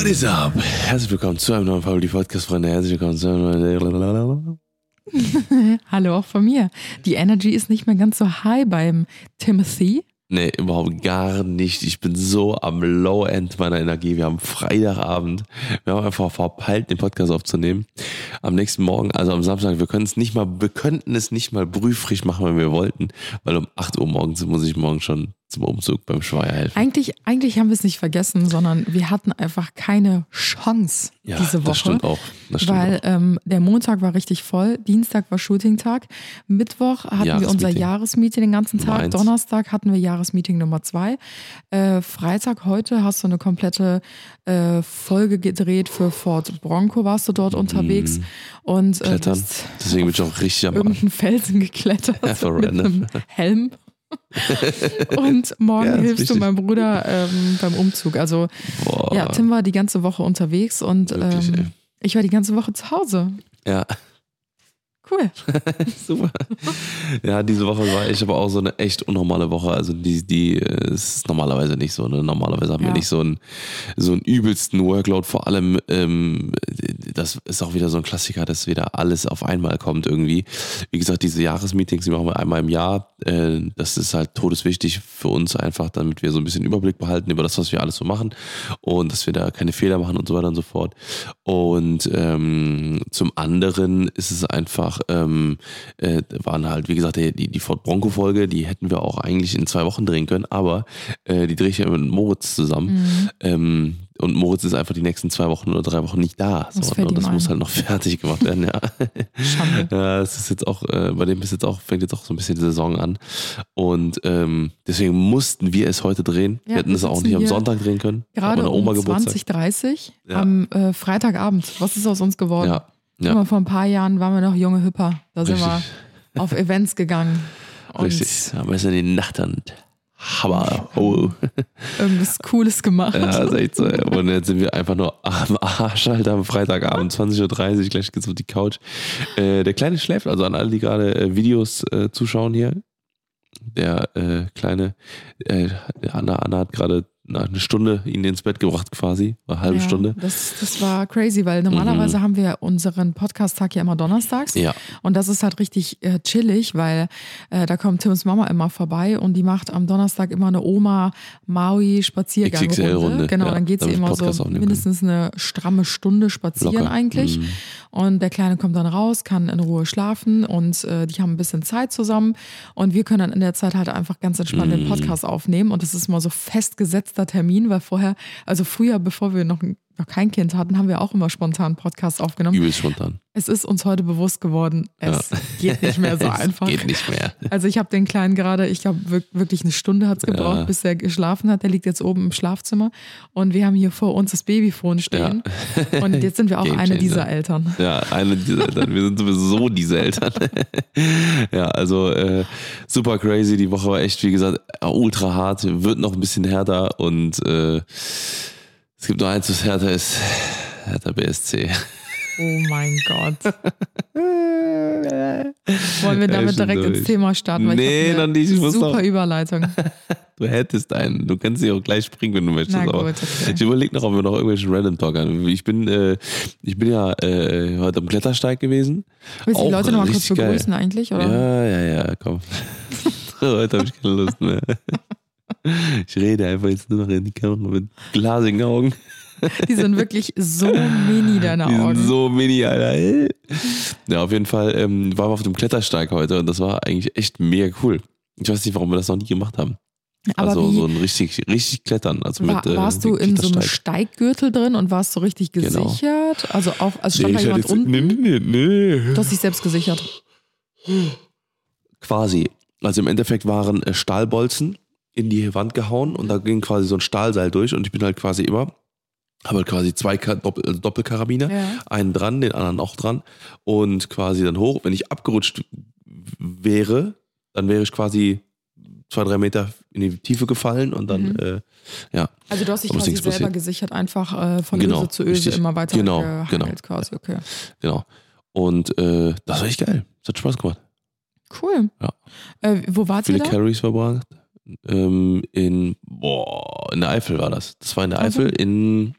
What is up? Herzlich willkommen zu einem neuen Family Podcast, Freunde. Herzlich willkommen zu einem Hallo auch von mir. Die Energy ist nicht mehr ganz so high beim Timothy. Nee, überhaupt gar nicht. Ich bin so am Low End meiner Energie. Wir haben Freitagabend. Wir haben einfach verpeilt, den Podcast aufzunehmen. Am nächsten Morgen, also am Samstag, wir können es nicht mal, wir könnten es nicht mal brühfrisch machen, wenn wir wollten, weil um 8 Uhr morgens muss ich morgen schon zum Umzug beim Schweier helfen. Eigentlich, eigentlich haben wir es nicht vergessen, sondern wir hatten einfach keine Chance Ja, diese Woche. das stimmt auch. Das stimmt weil auch. ähm, der Montag war richtig voll, Dienstag war Shooting-Tag, Mittwoch hatten wir unser Jahresmeeting. Den ganzen Tag, eins. Donnerstag hatten wir Jahresmeeting Nummer zwei, äh, Freitag heute hast du eine komplette äh, Folge gedreht für Fort Bronco, warst du dort unterwegs und äh, Mhm. Klettern. Deswegen bin ich auch richtig am irgendeinen Felsen geklettert mit random. einem Helm. Und morgen Ja, hilfst du meinem Bruder ähm, beim Umzug. Also Boah. ja, Tim war die ganze Woche unterwegs und Wirklich, ähm, ich war die ganze Woche zu Hause. Ja, Cool. super. Ja, diese Woche war ich aber auch so eine echt unnormale Woche. Also die, die äh, ist normalerweise nicht so. Ne? Normalerweise haben wir Ja. nicht so einen, so einen übelsten Workload. Vor allem, ähm, das ist auch wieder so ein Klassiker, dass wieder alles auf einmal kommt irgendwie. Wie gesagt, diese Jahresmeetings, die machen wir einmal im Jahr. Äh, das ist halt todeswichtig für uns einfach, damit wir so ein bisschen Überblick behalten über das, was wir alles so machen und dass wir da keine Fehler machen und so weiter und so fort. Und ähm, zum anderen ist es einfach, ähm, äh, waren halt, wie gesagt, die, die Ford Bronco-Folge, die hätten wir auch eigentlich in zwei Wochen drehen können, aber äh, die drehe ich ja mit Moritz zusammen. Mhm. Ähm, und Moritz ist einfach die nächsten zwei Wochen oder drei Wochen nicht da. Das So, und das ihm muss halt noch fertig gemacht werden, ja. Schande. Ja, ist jetzt auch, äh, bei dem ist jetzt auch, fängt jetzt auch so ein bisschen die Saison an. Und ähm, deswegen mussten wir es heute drehen. Ja, wir hätten es auch nicht am Sonntag drehen können. Gerade um Oma Geburtstag. 20.30 Ja. am äh, Freitagabend. Was ist aus uns geworden? Ja, ja. mal, vor ein paar Jahren waren wir noch junge Hüpper. Da sind Richtig. wir auf Events gegangen. Und Richtig. Aber es ist in die Nacht Hammer. Oh. irgendwas Cooles gemacht. Ja, ist echt so. Und jetzt sind wir einfach nur am Arsch halt am Freitagabend, 20.30 Uhr, gleich geht's auf die Couch. Äh, der Kleine schläft, also an alle, die gerade äh, Videos äh, zuschauen hier. Der äh, Kleine, äh, Anna, Anna hat gerade eine Stunde ihn ins Bett gebracht quasi, eine halbe Ja, Stunde. Das, das war crazy, weil normalerweise haben wir unseren Podcast-Tag ja immer donnerstags. Ja, Und das ist halt richtig äh, chillig, weil äh, da kommt Tims Mama immer vorbei und die macht am Donnerstag immer eine Oma Maui Spaziergang XXL-Runde, Genau, ja, dann geht sie immer so mindestens eine stramme Stunde spazieren Locker. eigentlich. Mhm. Und der Kleine kommt dann raus, kann in Ruhe schlafen und äh, die haben ein bisschen Zeit zusammen und wir können dann in der Zeit halt einfach ganz entspannt den Mhm. Podcast aufnehmen und das ist mal so festgesetzter Termin, weil vorher, also früher, bevor wir noch, noch kein Kind hatten, haben wir auch immer spontan Podcasts aufgenommen. übelst spontan. Es ist uns heute bewusst geworden, es geht nicht mehr so Es einfach. Geht nicht mehr. Also ich habe den Kleinen gerade, ich glaube wirklich eine Stunde hat es gebraucht, Ja. bis er geschlafen hat. Der liegt jetzt oben im Schlafzimmer und wir haben hier vor uns das Babyphone stehen. Und jetzt sind wir auch eine dieser Eltern. Ja, eine dieser Eltern. Wir sind sowieso diese Eltern. ja, also äh, super crazy. Die Woche war echt, wie gesagt, ultra hart. Wird noch ein bisschen härter und äh, es gibt nur eins, was härter ist. Härter BSC. Oh mein Gott. Wollen wir damit direkt durch. ins Thema starten? Weil Nee, noch nicht. Ich muss super noch- Überleitung. Du hättest einen. Du kannst sie auch gleich springen, wenn du möchtest. Na gut, okay. Ich überlege noch, ob wir noch irgendwelchen Random Talk haben. Ich bin, äh, ich bin ja äh, heute am Klettersteig gewesen. Willst du die Leute noch mal kurz richtig geil. begrüßen eigentlich? Oder? Ja, ja, ja, komm. Heute habe ich keine Lust mehr. Ich rede einfach jetzt nur noch in die Kamera mit glasigen Augen. Die sind wirklich so mini, deine Die Augen. sind so mini, Alter. Ja, auf jeden Fall ähm, waren wir auf dem Klettersteig heute und das war eigentlich echt mega cool. Ich weiß nicht, warum wir das noch nie gemacht haben. Aber also so ein richtig, richtig Klettern. Also war, mit, äh, warst du in so einem. Steiggürtel drin und warst du richtig Genau. gesichert? Also auch, also stand Nee, da jemand jetzt- unten? nee, nee, nee, nee. Du hast dich selbst gesichert. Quasi. Also im Endeffekt waren äh, Stahlbolzen in die Wand gehauen und da ging quasi so ein Stahlseil durch und ich bin halt quasi immer, habe halt quasi zwei Doppel also Doppelkarabiner, Ja. einen dran, den anderen auch dran und quasi dann hoch. Wenn ich abgerutscht wäre, dann wäre ich quasi zwei, drei Meter in die Tiefe gefallen und dann, Mhm. äh, ja, Also du hast dich quasi selber passiert. gesichert, einfach äh, von Genau, Öse zu Öse richtig. immer weiter Genau, genau. quasi, okay. genau. Und äh, das war echt geil. Das hat Spaß gemacht. Cool. Ja. Äh, wo wart ihr Viele da? Carries verbracht. Ähm, in, boah, in der Eifel war das. Das war in der? Eifel in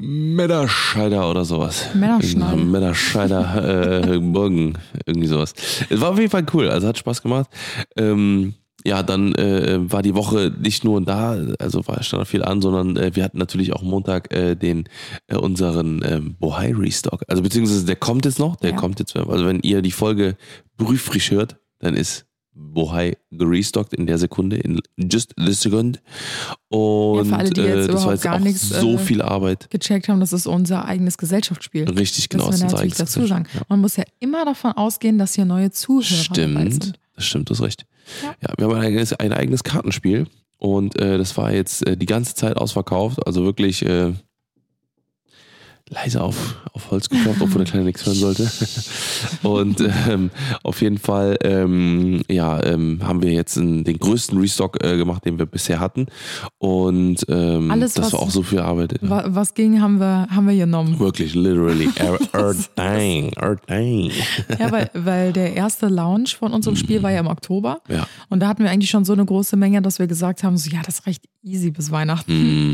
Medderscheider oder sowas. Männerschneide. Medderscheider äh, Burgen, irgendwie sowas. Es war auf jeden Fall cool, also hat Spaß gemacht. Ähm, ja, dann äh, war die Woche nicht nur da, also war stand viel an, sondern äh, wir hatten natürlich auch Montag äh, den äh, unseren ähm, Bohai Restock. Also beziehungsweise der kommt jetzt noch, der Ja. kommt jetzt, also wenn ihr die Folge brühfrisch hört, dann ist Bohai gerestockt in der Sekunde, in just the second. Und Ja, alle, äh, das war jetzt gar auch nichts, so äh, viel Arbeit. Gecheckt haben, das ist unser eigenes Gesellschaftsspiel. Richtig, genau. das ist unser natürlich dazu sagen. Gesellschaft. Man muss ja immer davon ausgehen, dass hier neue Zuhörer Stimmt, sind. das stimmt, das ist recht. Ja. Ja, wir haben ein eigenes, ein eigenes Kartenspiel und äh, das war jetzt äh, die ganze Zeit ausverkauft, also wirklich äh, leise auf, auf Holz geklopft, obwohl der Kleine nichts hören sollte. und ähm, auf jeden Fall ähm, ja, ähm, haben wir jetzt einen, den größten Restock äh, gemacht, den wir bisher hatten und ähm, Alles, das was- war auch so viel Arbeit. Wa- Was ging, haben wir, haben wir genommen. Wirklich, literally. Er, er, dang, er, dang. Ja, weil, weil der erste Launch von unserem Spiel war ja im Oktober. Ja. Und da hatten wir eigentlich schon so eine große Menge, dass wir gesagt haben, so ja, das ist recht easy bis Weihnachten.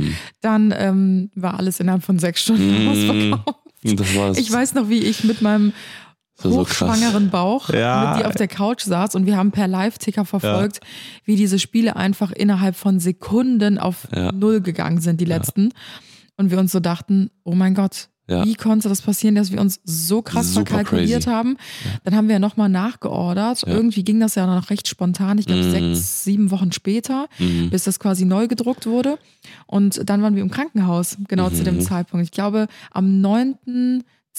Mm, Dann ähm, war alles innerhalb von sechs Stunden Mm. Ausverkauft. das war Ich weiß noch, wie ich mit meinem war so hochschwangeren Bauch Ja. mit dir auf der Couch saß und wir haben per Live-Ticker verfolgt, wie diese Spiele einfach innerhalb von Sekunden auf Ja. Null gegangen sind, die letzten. Und wir uns so dachten, oh mein Gott, Ja. wie konnte das passieren, dass wir uns so krass Super verkalkuliert crazy. haben? Dann haben wir ja nochmal nachgeordert. Ja. Irgendwie ging das ja noch recht spontan, ich glaube Mhm. sechs, sieben Wochen später, Mhm. bis das quasi neu gedruckt wurde. Und dann waren wir im Krankenhaus, genau zu dem Mhm. Zeitpunkt. Ich glaube, am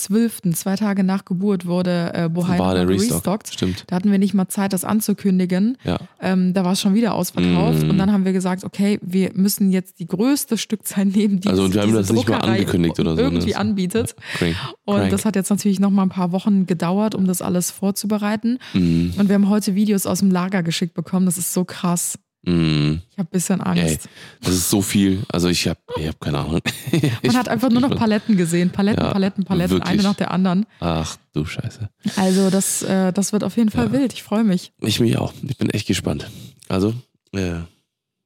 9.12., zwei Tage nach Geburt, wurde äh, Bohai restockt. Stimmt. Da hatten wir nicht mal Zeit, das anzukündigen. Ja. Ähm, da war es schon wieder ausverkauft. Mm. Und dann haben wir gesagt, okay, wir müssen jetzt die größte Stückzahl nehmen, die Also, und wir haben diese das nicht mal angekündigt oder so, ne? irgendwie anbietet. Crank. Und Crank. das hat jetzt natürlich noch mal ein paar Wochen gedauert, um das alles vorzubereiten. Mm, Und wir haben heute Videos aus dem Lager geschickt bekommen. Das ist so krass. Mm. Ich habe ein bisschen Angst. Ey, das ist so viel. Also ich habe ich hab keine Ahnung. Man hat einfach nur noch Paletten gesehen. Paletten, Ja, Paletten, Paletten, wirklich. eine nach der anderen. Ach du Scheiße. Also das, äh, das wird auf jeden Fall Ja. wild. Ich freue mich. Ich mich auch. Ich bin echt gespannt. Also, äh,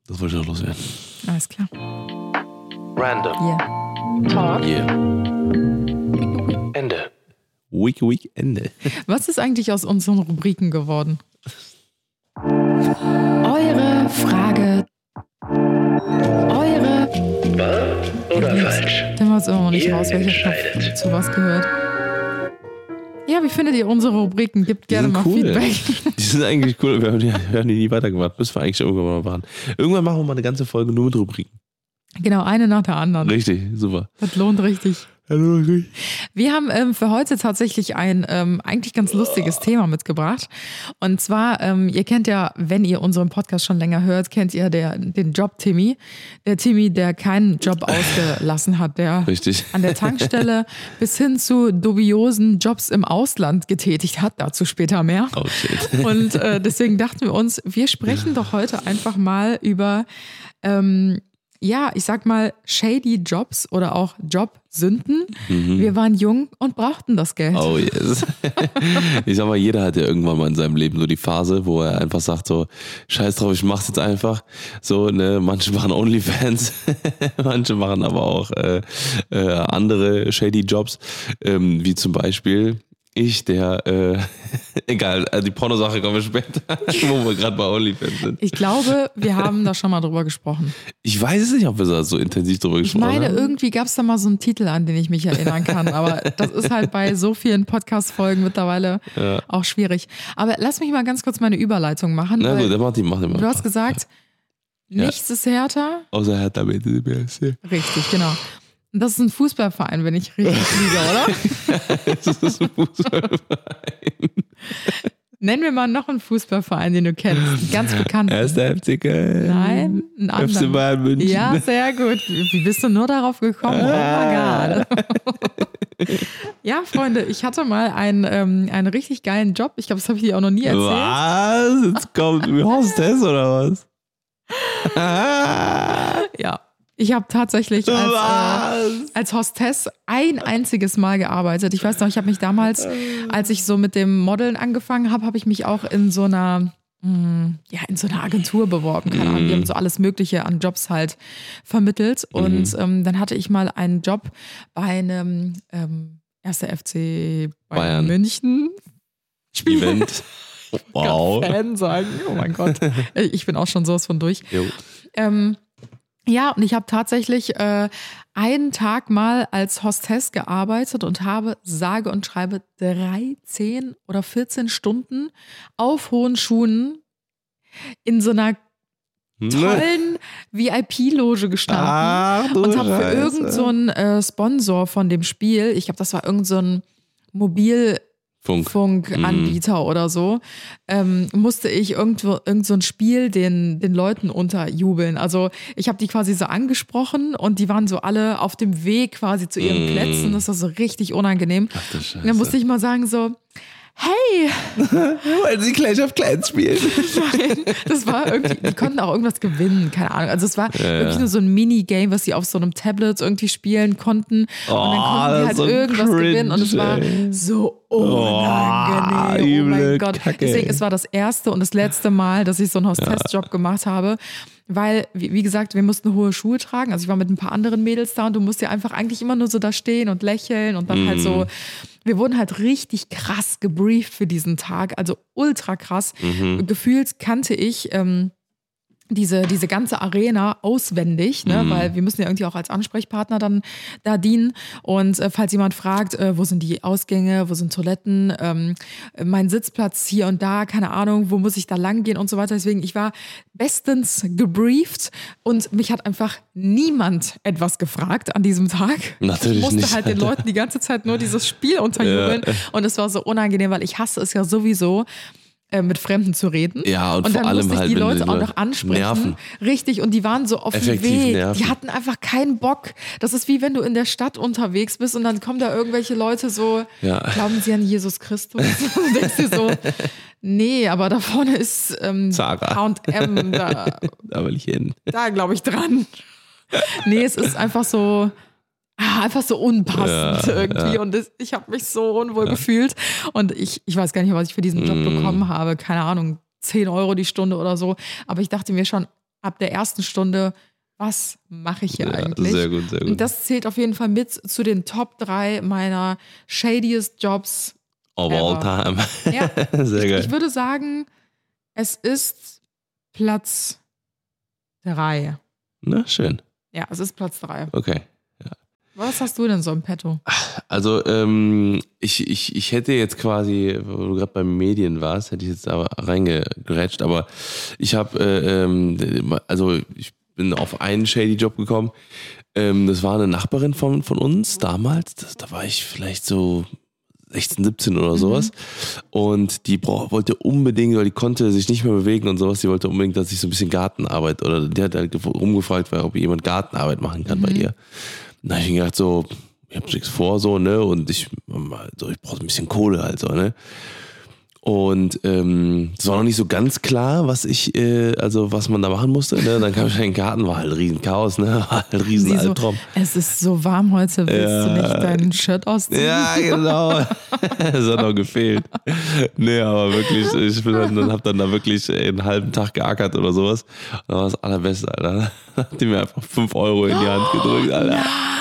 das wollte ich noch loswerden. Alles klar. Random. Yeah. Talk. Yeah. Ende. Week, Week, Ende. Was ist eigentlich aus unseren Rubriken geworden? Eure Frage. Eure. Oder falsch? Dann war es immer noch nicht Ihr raus, welcher entscheidet. zu was gehört. Ja, wie findet ihr unsere Rubriken? Gebt gerne mal cool. Feedback. Die sind eigentlich cool. Wir haben die, wir haben die nie weitergemacht, bis wir eigentlich irgendwann mal waren. Irgendwann machen wir mal eine ganze Folge nur mit Rubriken. Genau, eine nach der anderen. Richtig, super. Das lohnt richtig. Hallo, Wir haben ähm, für heute tatsächlich ein ähm, eigentlich ganz lustiges Thema mitgebracht. Und zwar, ähm, ihr kennt ja, wenn ihr unseren Podcast schon länger hört, kennt ihr der, den Job Timmy. Der Timmy, der keinen Job ausgelassen hat, der Richtig. an der Tankstelle bis hin zu dubiosen Jobs im Ausland getätigt hat. Dazu später mehr. Oh shit. Und äh, deswegen dachten wir uns, wir sprechen doch heute einfach mal über, ähm, ja, ich sag mal, shady Jobs oder auch Jobsünden. Wir waren jung und brauchten das Geld. Mhm. Oh yes. Ich sag mal, jeder hat ja irgendwann mal in seinem Leben so die Phase, wo er einfach sagt so, scheiß drauf, ich mach's jetzt einfach. So, ne, manche machen Onlyfans, manche machen aber auch äh, äh, andere shady Jobs, ähm, wie zum Beispiel ich, der, äh, egal, also die Pornosache kommen wir später, wo wir gerade bei Onlyfans sind. Ich glaube, wir haben da schon mal drüber gesprochen. Ich weiß es nicht, ob wir da so intensiv drüber Ich gesprochen meine, haben. irgendwie gab es da mal so einen Titel, an den ich mich erinnern kann. Aber das ist halt bei so vielen Podcast-Folgen mittlerweile auch schwierig. Aber lass mich mal ganz kurz meine Überleitung machen. Na gut, dann mach die, mach die mal. du hast gesagt, nichts ist härter. Außer Hertha BSC. Richtig, genau. Das ist ein Fußballverein, wenn ich richtig liege, oder? Das ist ein Fußballverein. Nenn mir mal noch einen Fußballverein, den du kennst. Ganz bekannt. Erster FC Köln. Nein, einen FC anderen. Bayern München. Ja, sehr gut. Wie bist du nur darauf gekommen? Oh my God. Ja, Freunde, ich hatte mal einen, ähm, einen richtig geilen Job. Ich glaube, das habe ich dir auch noch nie erzählt. Was? Jetzt kommt Hostess oder was? Ich habe tatsächlich als, äh, als Hostess ein einziges Mal gearbeitet. Ich weiß noch, ich habe mich damals, als ich so mit dem Modeln angefangen habe, habe ich mich auch in so einer mh, ja, in so einer Agentur beworben, keine Ahnung. Die haben so alles Mögliche an Jobs halt vermittelt. Und ähm, dann hatte ich mal einen Job bei einem ähm, 1. FC Bayern. München. Event. Wow. Fan sagen. Oh mein Gott. Ich bin auch schon sowas von durch. Ähm, ja, und ich habe tatsächlich äh, einen Tag mal als Hostess gearbeitet und habe sage und schreibe 13 oder 14 Stunden auf hohen Schuhen in so einer tollen VIP-Loge gestanden du und habe für irgendeinen so einen, äh, Sponsor von dem Spiel, ich glaube, das war irgendein so ein Mobil Funk. Funkanbieter oder so, ähm, musste ich irgendwo irgend so ein Spiel den, den Leuten unterjubeln. Also ich habe die quasi so angesprochen und die waren so alle auf dem Weg quasi zu ihren Mm. Plätzen. Das war so richtig unangenehm. Ach du Und dann musste ich mal sagen so, hey, Wollen Sie Clash of Clans spielen? Nein, das war irgendwie, die konnten auch irgendwas gewinnen, keine Ahnung. Also es war wirklich nur so ein Minigame, was sie auf so einem Tablet irgendwie spielen konnten. und dann Oh, konnten die halt so irgendwas cringe, gewinnen. Und es war so unangenehm. oh mein üble Gott. Kacke, Deswegen, es war das erste und das letzte Mal, dass ich so einen Hostess-Job gemacht habe. Weil, wie, wie gesagt, wir mussten hohe Schuhe tragen. Also ich war mit ein paar anderen Mädels da und du musst ja einfach eigentlich immer nur so da stehen und lächeln und dann halt Mhm. so. Wir wurden halt richtig krass gebrieft für diesen Tag, also ultra krass. Mhm. Gefühlt kannte ich ähm, diese, diese ganze Arena auswendig, ne? weil wir müssen ja irgendwie auch als Ansprechpartner dann da dienen. Und äh, falls jemand fragt, äh, wo sind die Ausgänge, wo sind Toiletten, ähm, mein Sitzplatz hier und da, keine Ahnung, wo muss ich da lang gehen und so weiter. Deswegen, ich war bestens gebrieft und mich hat einfach niemand etwas gefragt an diesem Tag. Natürlich ich musste nicht, halt den Alter. Leuten die ganze Zeit nur dieses Spiel unterjubeln. Und es war so unangenehm, weil ich hasse es ja sowieso, äh, mit Fremden zu reden. Ja, und vor dann allem musste ich halt, die Leute auch noch ansprechen. nerven. Richtig, und die waren so auf dem Weg. nerven. Die hatten einfach keinen Bock. Das ist wie wenn du in der Stadt unterwegs bist und dann kommen da irgendwelche Leute so, Ja. glauben sie an Jesus Christus? und denkst dir so, nee, aber da vorne ist ähm. H&M, da, Da will ich hin. da glaube ich dran. Nee, es ist einfach so, einfach so unpassend Ja, irgendwie. Und das, ich habe mich so unwohl gefühlt. Und ich, ich weiß gar nicht, was ich für diesen Job Mm. bekommen habe. Keine Ahnung, 10 Euro die Stunde oder so. Aber ich dachte mir schon ab der ersten Stunde, was mache ich hier Ja, eigentlich? sehr gut, sehr gut. Und das zählt auf jeden Fall mit zu den Top 3 meiner shadiest Jobs. Of all time. Ja, Sehr geil. ich würde sagen, es ist Platz 3. Na, schön. Ja, es ist Platz 3. Okay. Was hast du denn so im Petto? Also, ähm, ich, ich, ich hätte jetzt quasi, wo du gerade beim Medien warst, hätte ich jetzt aber reingegrätscht, aber ich habe, äh, ähm, also ich bin auf einen shady Job gekommen. Ähm, das war eine Nachbarin von, von uns damals. Das, da war ich vielleicht so 16, 17 oder sowas. Und die bra- wollte unbedingt, weil die konnte sich nicht mehr bewegen und sowas, die wollte unbedingt, dass ich so ein bisschen Gartenarbeit oder die hat halt gef- rumgefragt, weil, ob jemand Gartenarbeit machen kann bei ihr. Hab ich mir gedacht, so, ich hab nichts vor, so, ne? Und ich, so, ich brauche ein bisschen Kohle halt so, ne? Und ähm, es war noch nicht so ganz klar, was ich, äh, also was man da machen musste. Ne? Dann kam ich in den Garten, war halt riesen Chaos, ne? War halt ein riesen Sie so, Albtraum. es ist so warm heute, willst du Ja. nicht dein Shirt ausziehen? Ja, genau. Es hat noch gefehlt. Nee, aber wirklich, ich bin dann, dann hab dann da wirklich einen halben Tag geackert oder sowas. Und das war das Allerbeste, Alter. Da hat die mir einfach 5 Euro in die Hand gedrückt, Alter.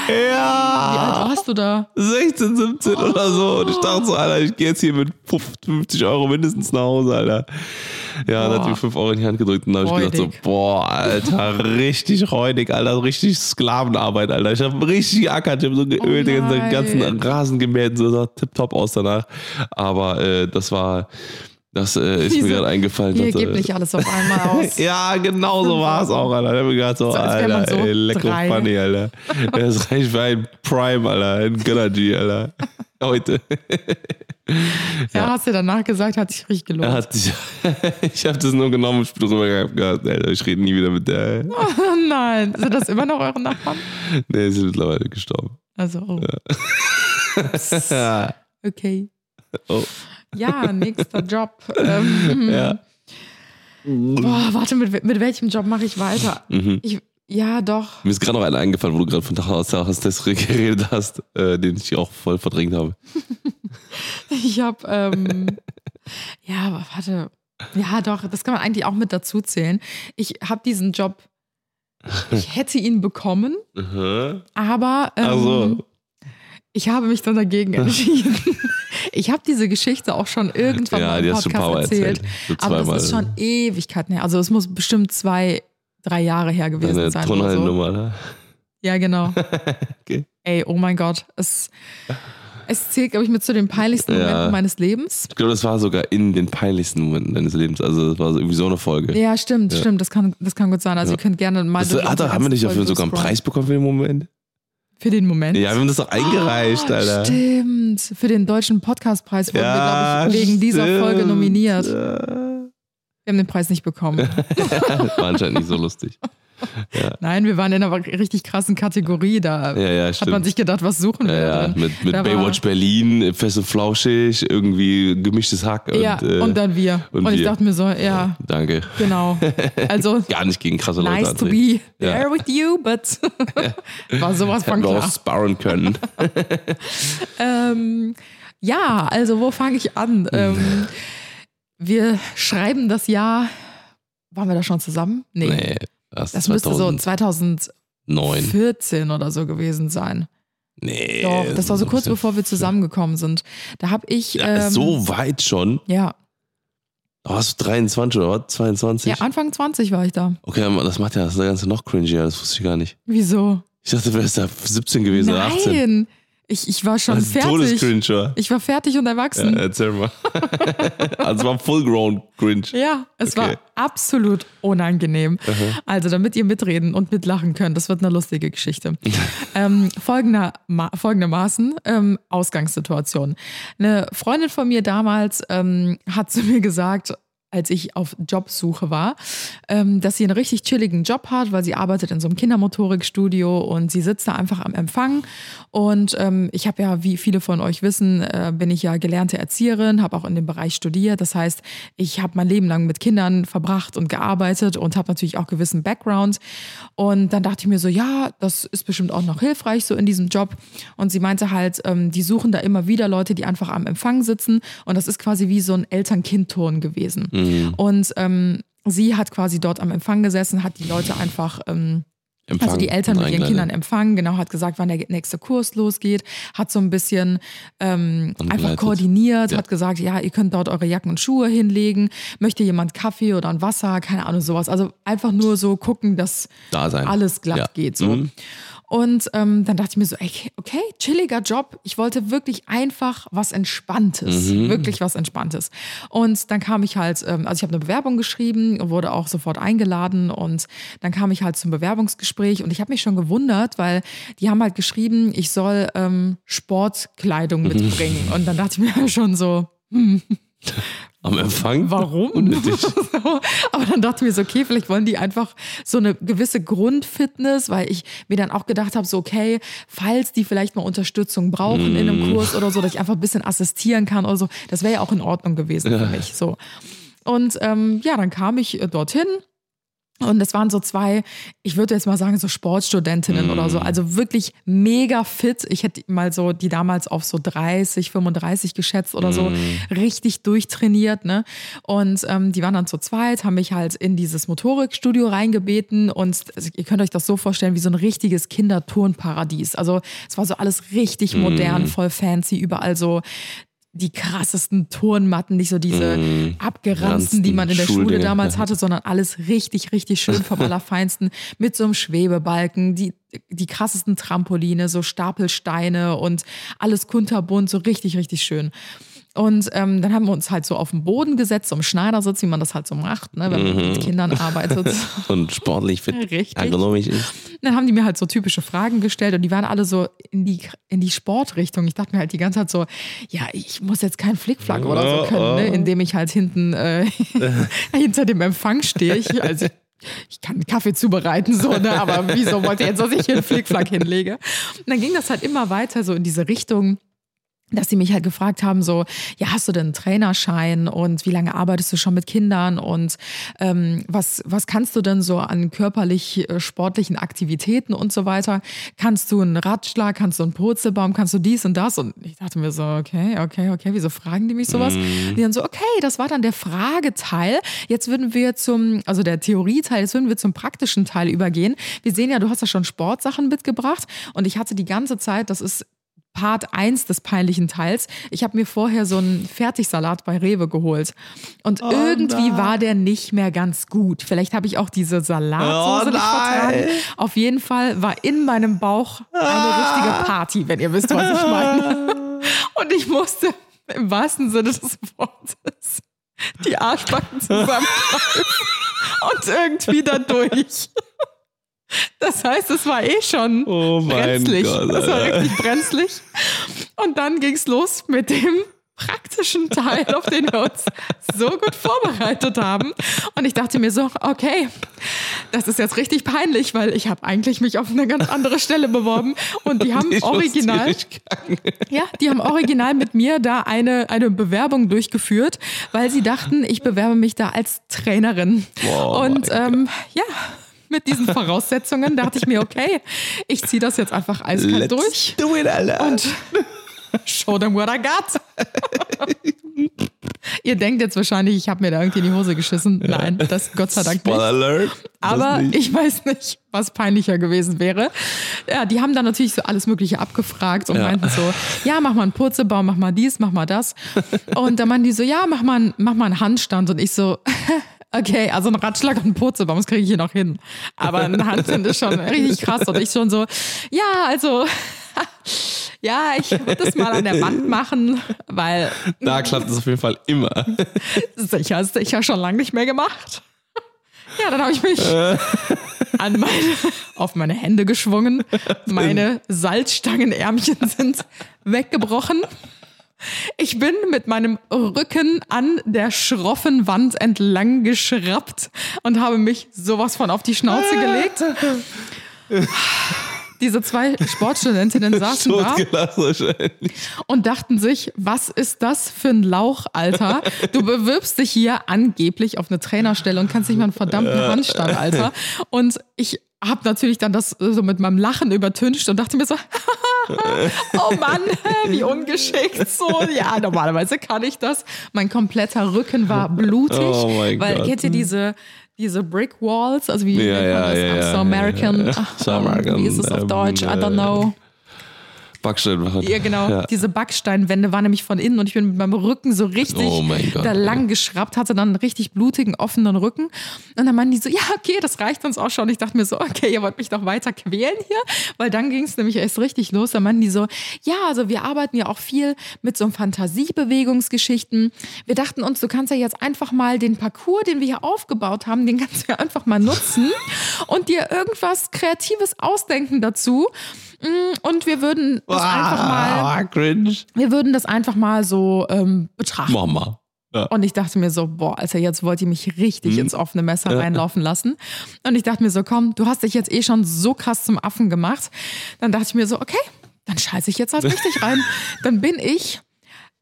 Wie Ja! alt warst du da? 16, 17 oder so. Und ich dachte so, Alter, ich gehe jetzt hier mit 50 Euro mindestens nach Hause, Alter. Ja, dann hat Boah. mir 5 Euro in die Hand gedrückt und dann habe ich gedacht so, boah, Alter, richtig räudig, Alter, richtig Sklavenarbeit, Alter. Ich habe richtig geackert, ich habe so geölt, den ganzen- Rasen gemäht, so sah tipptopp aus danach. Aber äh, das war, das äh, ist Diese- mir gerade eingefallen. Dass, gebt äh, nicht alles auf einmal aus. ja, genau so war es auch, Alter. Da hab ich gedacht, so, So, Alter, so ey, lecker drei. funny, Alter. Das reicht für ein Prime, Alter, ein Gönnergy, Alter. Heute. Ja, hast du danach gesagt, hat sich richtig gelohnt. Hat ich habe das nur genommen und drüber gehabt, Alter, ich rede nie wieder mit der. Oh nein, sind das immer noch eure Nachbarn? Nee, sie ist mittlerweile gestorben. Also, oh. okay. Oh. Ja, nächster Job. Ähm, Ja. Boah, warte, mit, mit welchem Job mache ich weiter? Mhm. Ich, Ja, doch. Mir ist gerade noch einer eingefallen, wo du gerade von der Hostess geredet hast, äh, den ich auch voll verdrängt habe. Ich habe, ähm, ja, aber warte. Ja, doch, das kann man eigentlich auch mit dazu zählen. Ich habe diesen Job, ich hätte ihn bekommen, aber ähm, Also, ich habe mich dann dagegen entschieden. ich habe diese Geschichte auch schon irgendwann ja, mal die im hast du ein Podcast erzählt. erzählt. So Aber das ist schon Ewigkeiten her. Also es muss bestimmt zwei, drei Jahre her gewesen Deine sein. Oder so. Turnhallennummer, ne? Ja, genau. Okay. Ey, oh mein Gott. Es, es zählt, glaube ich, mit zu den peinlichsten Ja. Momenten meines Lebens. Ich glaube, das war sogar in den peinlichsten Momenten deines Lebens. Also, das war so irgendwie so eine Folge. Ja, stimmt, Ja. stimmt. Das kann, das kann gut sein. Also Ja. ihr könnt gerne mal. Das, hat, haben wir nicht dafür sogar einen. Preis bekommen für den Moment? Für den Moment. Ja, wir haben das doch eingereicht, Oh, Alter. Stimmt. Für den deutschen Podcastpreis wurden wir, glaube ich, wegen dieser stimmt. Folge nominiert. Ja. Wir haben den Preis nicht bekommen. War anscheinend nicht so lustig. Nein, wir waren in einer richtig krassen Kategorie. Da Ja, ja, hat stimmt. man sich gedacht, was suchen wir ja, ja, mit, mit Baywatch Berlin, Fest und Flauschig, irgendwie gemischtes Hack. Und, ja, äh, und dann wir. und Und, ich wir. dachte mir so, ja, Danke. genau. Also, Gar nicht gegen krasse Leute nice to be Ja. there with you, but war sowas von Hätten wir auch klar. sparren können. Ähm, ja, also wo fange ich an? Ähm, wir schreiben das Jahr. Waren wir da schon zusammen? Nee. nee, das, das müsste so 2009. 2014 oder so gewesen sein. Nee. Doch, das war so kurz bevor wir zusammengekommen sind. Da habe ich. Ja, ähm, so weit schon. Ja, Da warst du 23 oder was? 22? ja, Anfang 20 war ich da. Okay, das macht ja das Ganze noch cringier, das wusste ich gar nicht. Wieso? Ich dachte, du wärst da 17 gewesen oder 18. Nein, ich, ich war schon ist fertig. Todescringe. Ich war fertig und Ja, erwachsen. erzähl mal. also es war full-grown cringe. Ja, es Okay. war absolut unangenehm. Also, damit ihr mitreden und mitlachen könnt, das wird eine lustige Geschichte. ähm, folgender, ma folgendermaßen, ähm, Ausgangssituation. Eine Freundin von mir damals ähm, hat zu mir gesagt, als ich auf Jobsuche war, ähm, dass sie einen richtig chilligen Job hat, weil sie arbeitet in so einem Kindermotorikstudio und sie sitzt da einfach am Empfang. Und ähm, ich habe ja, wie viele von euch wissen, äh, bin ich ja gelernte Erzieherin, habe auch in dem Bereich studiert. Das heißt, ich habe mein Leben lang mit Kindern verbracht und gearbeitet und habe natürlich auch gewissen Background. Und dann dachte ich mir so, ja, das ist bestimmt auch noch hilfreich so in diesem Job. Und sie meinte halt, ähm, die suchen da immer wieder Leute, die einfach am Empfang sitzen. Und das ist quasi wie so ein Eltern-Kind-Turn gewesen. Und ähm, sie hat quasi dort am Empfang gesessen, hat die Leute einfach ähm, Empfang also die Eltern mit ihren. Kindern empfangen, genau, hat gesagt, wann der nächste Kurs losgeht, hat so ein bisschen ähm, einfach koordiniert, Ja. hat gesagt, ja, ihr könnt dort eure Jacken und Schuhe hinlegen, möchte jemand Kaffee oder ein Wasser, keine Ahnung, sowas. Also einfach nur so gucken, dass Da sein. alles glatt Ja. geht. So. Mhm. Und ähm, dann dachte ich mir so, ey, okay, chilliger Job. Ich wollte wirklich einfach was Entspanntes, Mhm. wirklich was Entspanntes. Und dann kam ich halt, ähm, also ich habe eine Bewerbung geschrieben und wurde auch sofort eingeladen und dann kam ich halt zum Bewerbungsgespräch und ich habe mich schon gewundert, weil die haben halt geschrieben, ich soll ähm, Sportkleidung mitbringen. Und dann dachte ich mir schon so, Am Empfang? Warum? Unnötig. So, Aber dann dachte ich mir so, okay, vielleicht wollen die einfach so eine gewisse Grundfitness, weil ich mir dann auch gedacht habe, so, okay, falls die vielleicht mal Unterstützung brauchen in einem Kurs oder so, dass ich einfach ein bisschen assistieren kann oder so, das wäre ja auch in Ordnung gewesen für mich. So. Und ähm, ja, dann kam ich äh, dorthin. Und es waren so zwei, ich würde jetzt mal sagen, so Sportstudentinnen oder so. Also wirklich mega fit. Ich hätte mal so die damals auf so 30, 35 geschätzt oder so. Richtig durchtrainiert, ne? Und ähm, die waren dann zu zweit, haben mich halt in dieses Motorikstudio reingebeten. Und also, ihr könnt euch das so vorstellen, wie so ein richtiges Kinderturnparadies. Also es war so alles richtig modern, voll fancy, überall so die krassesten Turnmatten, nicht so diese abgeranzten, die man in der Schule damals hatte, sondern alles richtig, richtig schön vom Allerfeinsten. Mit so einem Schwebebalken, die, die krassesten Trampoline, so Stapelsteine und alles kunterbunt, so richtig, richtig schön. Und ähm, dann haben wir uns halt so auf den Boden gesetzt, so im Schneidersitz, wie man das halt so macht, ne, wenn man mit Kindern arbeitet. Und sportlich fit, Richtig. ergonomisch ist. Dann haben die mir halt so typische Fragen gestellt und die waren alle so in die, in die Sportrichtung. Ich dachte mir halt die ganze Zeit so, ja, ich muss jetzt keinen Flickflack oder so können, ne? indem ich halt hinten äh, hinter dem Empfang stehe. Ich, also ich, ich kann einen Kaffee zubereiten, so, ne? aber wieso wollt ihr jetzt, dass ich hier einen Flickflack hinlege? Und dann ging das halt immer weiter so in diese Richtung. Dass sie mich halt gefragt haben, so, ja, hast du denn einen Trainerschein und wie lange arbeitest du schon mit Kindern und ähm, was, was kannst du denn so an körperlich äh, sportlichen Aktivitäten und so weiter? Kannst du einen Ratschlag, kannst du einen Purzelbaum, kannst du dies und das? Und ich dachte mir so, okay, okay, okay, wieso fragen die mich sowas? Die dann so, okay, das war dann der Frageteil. Jetzt würden wir zum, also der Theorieteil, jetzt würden wir zum praktischen Teil übergehen. Wir sehen ja, du hast ja schon Sportsachen mitgebracht und ich hatte die ganze Zeit, das ist Part 1 des peinlichen Teils. Ich habe mir vorher so einen Fertigsalat bei Rewe geholt. Und irgendwie war der nicht mehr ganz gut. Vielleicht habe ich auch diese Salatsauce Oh nicht vertragen. nein. Auf jeden Fall war in meinem Bauch eine richtige Party, wenn ihr wisst, was ich meine. Und ich musste im wahrsten Sinne des Wortes die Arschbacken zusammenkneifen und irgendwie da durch. Das heißt, es war eh schon Oh brenzlig. Gott, das war richtig brenzlig. Und dann ging's los mit dem praktischen Teil, auf den wir uns so gut vorbereitet haben. Und ich dachte mir so, okay, das ist jetzt richtig peinlich, weil ich habe eigentlich mich auf eine ganz andere Stelle beworben und die haben Die original ja, die haben original mit mir da eine, eine Bewerbung durchgeführt, weil sie dachten, ich bewerbe mich da als Trainerin. Wow, und ähm, ja, mit diesen Voraussetzungen dachte ich mir, okay, ich ziehe das jetzt einfach eiskalt durch do it, Alter. und show them what I got. Ihr denkt jetzt wahrscheinlich, ich habe mir da irgendwie in die Hose geschissen. Nein, das Gott sei Dank Spoiler nicht. Alert. Aber nicht. ich weiß nicht, was peinlicher gewesen wäre. Ja, die haben dann natürlich so alles Mögliche abgefragt und Ja. meinten so, ja, mach mal einen Purzelbaum, mach mal dies, mach mal das. Und dann meinten die so, ja, mach mal, einen- mach mal einen Handstand. Und ich so, okay, also ein Ratschlag und ein Purzelbaum, das kriege ich hier noch hin. Aber ein Handstand ist schon richtig krass. Und ich schon so, ja, also, ja, ich würde das mal an der Wand machen, weil Da klappt es auf jeden Fall immer. sicher sicher schon lange nicht mehr gemacht. Ja, dann habe ich mich an meine, auf meine Hände geschwungen. Meine Salzstangenärmchen sind weggebrochen. Ich bin mit meinem Rücken an der schroffen Wand entlang geschraubt und habe mich sowas von auf die Schnauze gelegt. Diese zwei Sportstudentinnen saßen da und dachten sich, was ist das für ein Lauch, Alter? Du bewirbst dich hier angeblich auf eine Trainerstelle und kannst nicht mal einen verdammten Handstand, Alter. Und ich habe natürlich dann das so mit meinem Lachen übertüncht und dachte mir so, oh Mann, wie ungeschickt. So, ja, normalerweise kann ich das. Mein kompletter Rücken war blutig, Oh mein weil Gott. kennt ihr diese diese Brick Walls, also wie Ja, ja, das? ja, ja, so ja, American. ja. Ach, So American, Wie ist es auf ähm, Deutsch? I don't know. Backstein Ja, genau. Diese Backsteinwände waren nämlich von innen und ich bin mit meinem Rücken so richtig Oh mein Gott, da lang geschraubt, hatte dann einen richtig blutigen, offenen Rücken. Und dann meinten die so, ja, okay, das reicht uns auch schon. Ich dachte mir so, okay, ihr wollt mich doch weiter quälen hier, weil dann ging es nämlich erst richtig los. Da meinten die so, ja, also wir arbeiten ja auch viel mit so Fantasiebewegungsgeschichten. Wir dachten uns, du kannst ja jetzt einfach mal den Parcours, den wir hier aufgebaut haben, den kannst du ja einfach mal nutzen und dir irgendwas Kreatives ausdenken dazu. Mm, Und wir würden das einfach mal Ah, cringe. wir würden das einfach mal so ähm, betrachten. Mama. Ja. Und ich dachte mir so, boah, Alter, jetzt wollt ihr mich richtig ins offene Messer reinlaufen lassen. Und ich dachte mir so, komm, du hast dich jetzt eh schon so krass zum Affen gemacht. Dann dachte ich mir so, okay, dann scheiße ich jetzt halt richtig rein. Dann bin ich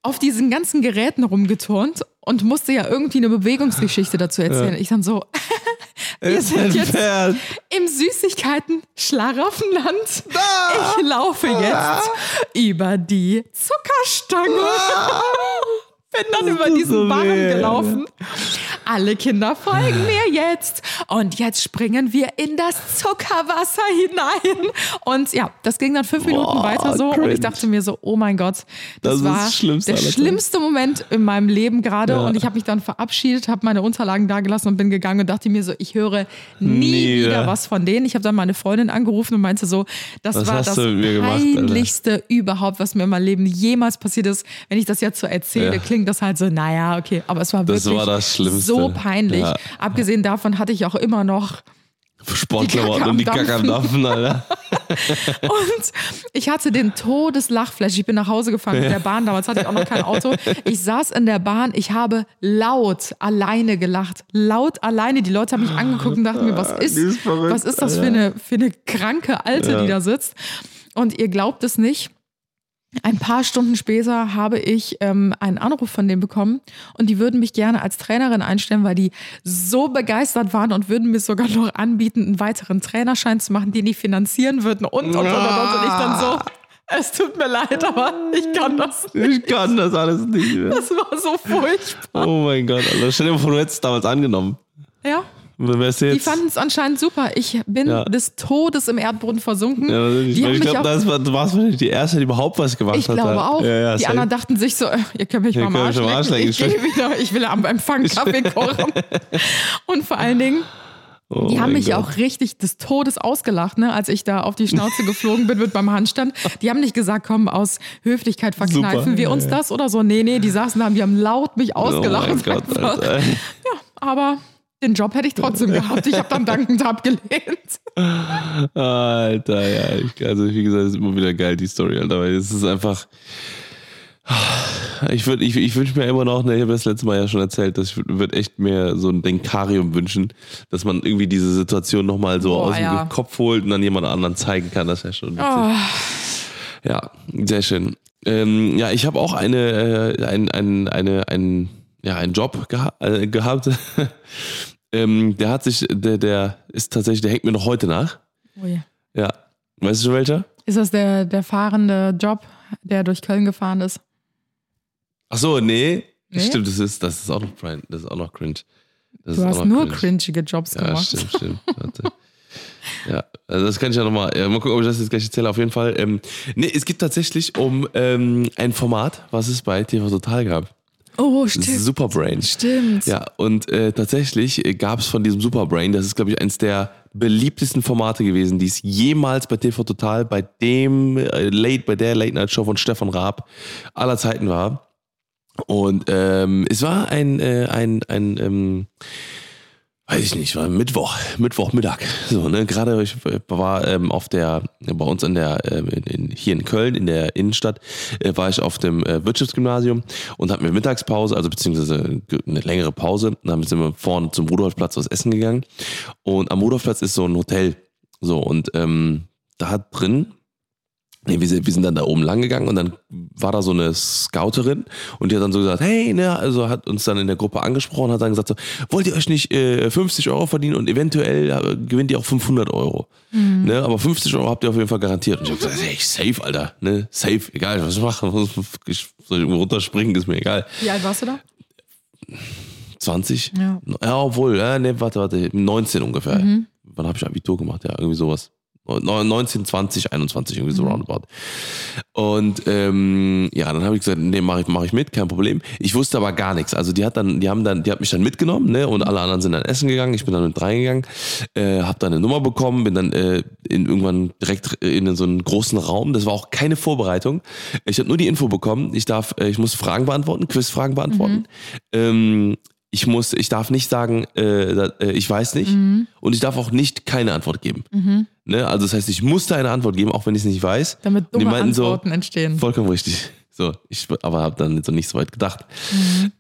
auf diesen ganzen Geräten rumgeturnt und musste ja irgendwie eine Bewegungsgeschichte dazu erzählen. Ich dann so, wir sind jetzt Pferd. im Süßigkeiten Schlaraffenland. Ich laufe jetzt über die Zuckerstange. Bin dann über diesen so Barren gelaufen. Alle Kinder folgen mir jetzt. Und jetzt springen wir in das Zuckerwasser hinein. Und ja, das ging dann fünf Minuten Boah, weiter so. Und cringe. ich dachte mir so, oh mein Gott, das, Das war Schlimmste der schlimmste Moment in meinem Leben gerade. Ja. Und ich habe mich dann verabschiedet, habe meine Unterlagen da gelassen und bin gegangen und dachte mir so, ich höre nie, Nie wieder was von denen. Ich habe dann meine Freundin angerufen und meinte so, das Was war das mir gemacht, peinlichste überhaupt, was mir in meinem Leben jemals passiert ist. Wenn ich das jetzt so erzähle, Ja. klingt das halt so, naja, okay, aber es war Das wirklich war das Schlimmste. so peinlich. Ja. Abgesehen davon hatte ich auch immer noch Sportklamotten und die Kacke am Dampfen, Alter. Und ich hatte den Todeslachflash. Ich bin nach Hause gefahren mit der Bahn. Damals hatte ich auch noch kein Auto. Ich saß in der Bahn. Ich habe laut alleine gelacht. Laut alleine. Die Leute haben mich angeguckt und dachten mir, was ist, Die ist verrückt, was ist das für eine, für eine kranke Alte, Ja. die da sitzt? Und ihr glaubt es nicht. Ein paar Stunden später habe ich ähm, einen Anruf von denen bekommen und die würden mich gerne als Trainerin einstellen, weil die so begeistert waren und würden mir sogar noch anbieten, einen weiteren Trainerschein zu machen, den die finanzieren würden und und und und, und. und ich dann so. Es tut mir leid, aber ich kann das nicht. Ich kann das alles nicht mehr. Das war so furchtbar. Oh mein Gott, Alter. Stell dir vor, du hättest es damals angenommen. Ja, die fanden es anscheinend super. Ich bin Ja. des Todes im Erdboden versunken. ja, ich mich glaube, das war, du warst wahrscheinlich die Erste, die überhaupt was gemacht ich hat. glaube da. auch. Ja, ja, die anderen dachten sich so, äh, ihr könnt mich Ihr mal am könnt Arsch lecken. Ich lecken. gehe wieder, ich will am Empfang Kaffee kochen. Und vor allen Dingen, Oh Die haben mich ja Gott. auch richtig des Todes ausgelacht, ne, als ich da auf die Schnauze geflogen bin mit beim Handstand. Die haben nicht gesagt, komm, aus Höflichkeit verkneifen Super. wir uns das oder so. Nee, nee, die saßen da, und die haben laut mich ausgelacht. Oh Gott. Alter. Aber den Job hätte ich trotzdem gehabt. Ich habe dann dankend abgelehnt. Alter, ja. Ich, also, wie gesagt, ist immer wieder geil, die Story, Alter. Weil es ist einfach. Ich, würd, ich, ich wünsche mir immer noch, ne, ich habe das letzte Mal ja schon erzählt, dass ich würde echt mir so ein Denkarium wünschen, dass man irgendwie diese Situation nochmal so Boah, aus dem ja. Kopf holt und dann jemand anderen zeigen kann. Das wäre schon witzig. Oh, Ja, sehr schön. Ähm, ja, ich habe auch eine, äh, ein, ein, eine, ein, ja, einen Job geha äh, gehabt. ähm, der hat sich, der, der ist tatsächlich, der hängt mir noch heute nach. ui. Ja. Weißt du schon welcher? Ist das der, der fahrende Job, der durch Köln gefahren ist? Ach so, nee. Nee? Stimmt, das ist, das ist auch noch cringe. Das ist auch noch cringe. Das Du hast nur cringe. cringige Jobs Ja, gemacht. stimmt, stimmt. Warte. Ja, also das kann ich ja nochmal, ja, mal gucken, ob ich das jetzt gleich erzähle. Auf jeden Fall. Ähm, nee, es geht tatsächlich um ähm, ein Format, was es bei TV Total gab. Oh, stimmt. Superbrain. Stimmt. Ja, und äh, tatsächlich gab es von diesem Superbrain, das ist, glaube ich, eins der beliebtesten Formate gewesen, die es jemals bei TV Total, bei dem äh, Late, bei der Late Night Show von Stefan Raab aller Zeiten war. Und ähm, es war ein, äh, ein, ein ähm, weiß ich nicht, war Mittwoch, Mittwochmittag. So, ne, gerade ich war ähm, auf der, bei uns in der, ähm, in, hier in Köln, in der Innenstadt, äh, war ich auf dem äh, Wirtschaftsgymnasium und hatten wir Mittagspause, also beziehungsweise eine längere Pause. Dann sind wir vorne zum Rudolfplatz was essen gegangen. Und am Rudolfplatz ist so ein Hotel. So, und ähm, da drin wir, sind, wir sind dann da oben lang gegangen und dann war da so eine Scouterin und die hat dann so gesagt, hey, ne, also hat uns dann in der Gruppe angesprochen, hat dann gesagt so, wollt ihr euch nicht äh, 50 Euro verdienen und eventuell äh, gewinnt ihr auch 500 Euro. Ne, aber 50 Euro habt ihr auf jeden Fall garantiert. Und ich hab gesagt, hey, safe, Alter, ne, safe, egal, was ich mache, ich soll ich irgendwo runterspringen, ist mir egal. Wie alt warst du da? 20? Ja. Ja, obwohl, ja, ne, warte, warte, 19 ungefähr. Mhm. Wann habe ich Abitur gemacht? Ja, irgendwie sowas. 19, 20, 21, irgendwie Mhm. so roundabout. Und ähm, ja, dann habe ich gesagt, nee, mache ich, mach ich mit, kein Problem. Ich wusste aber gar nichts. Also die hat dann, die haben dann, die hat mich dann mitgenommen, ne? Und alle anderen sind dann essen gegangen. Ich bin dann mit reingegangen, äh, habe dann eine Nummer bekommen, bin dann äh, in, irgendwann direkt in so einen großen Raum. Das war auch keine Vorbereitung. Ich habe nur die Info bekommen. Ich darf, äh, ich muss Fragen beantworten, Quizfragen beantworten. Ähm, ich muss, ich darf nicht sagen, äh, da- äh, ich weiß nicht. Und ich darf auch nicht keine Antwort geben. Ne? Also das heißt, ich musste eine Antwort geben, auch wenn ich es nicht weiß. Damit dumme meinten so, Antworten entstehen. Vollkommen richtig. So, ich aber habe dann so nicht so weit gedacht.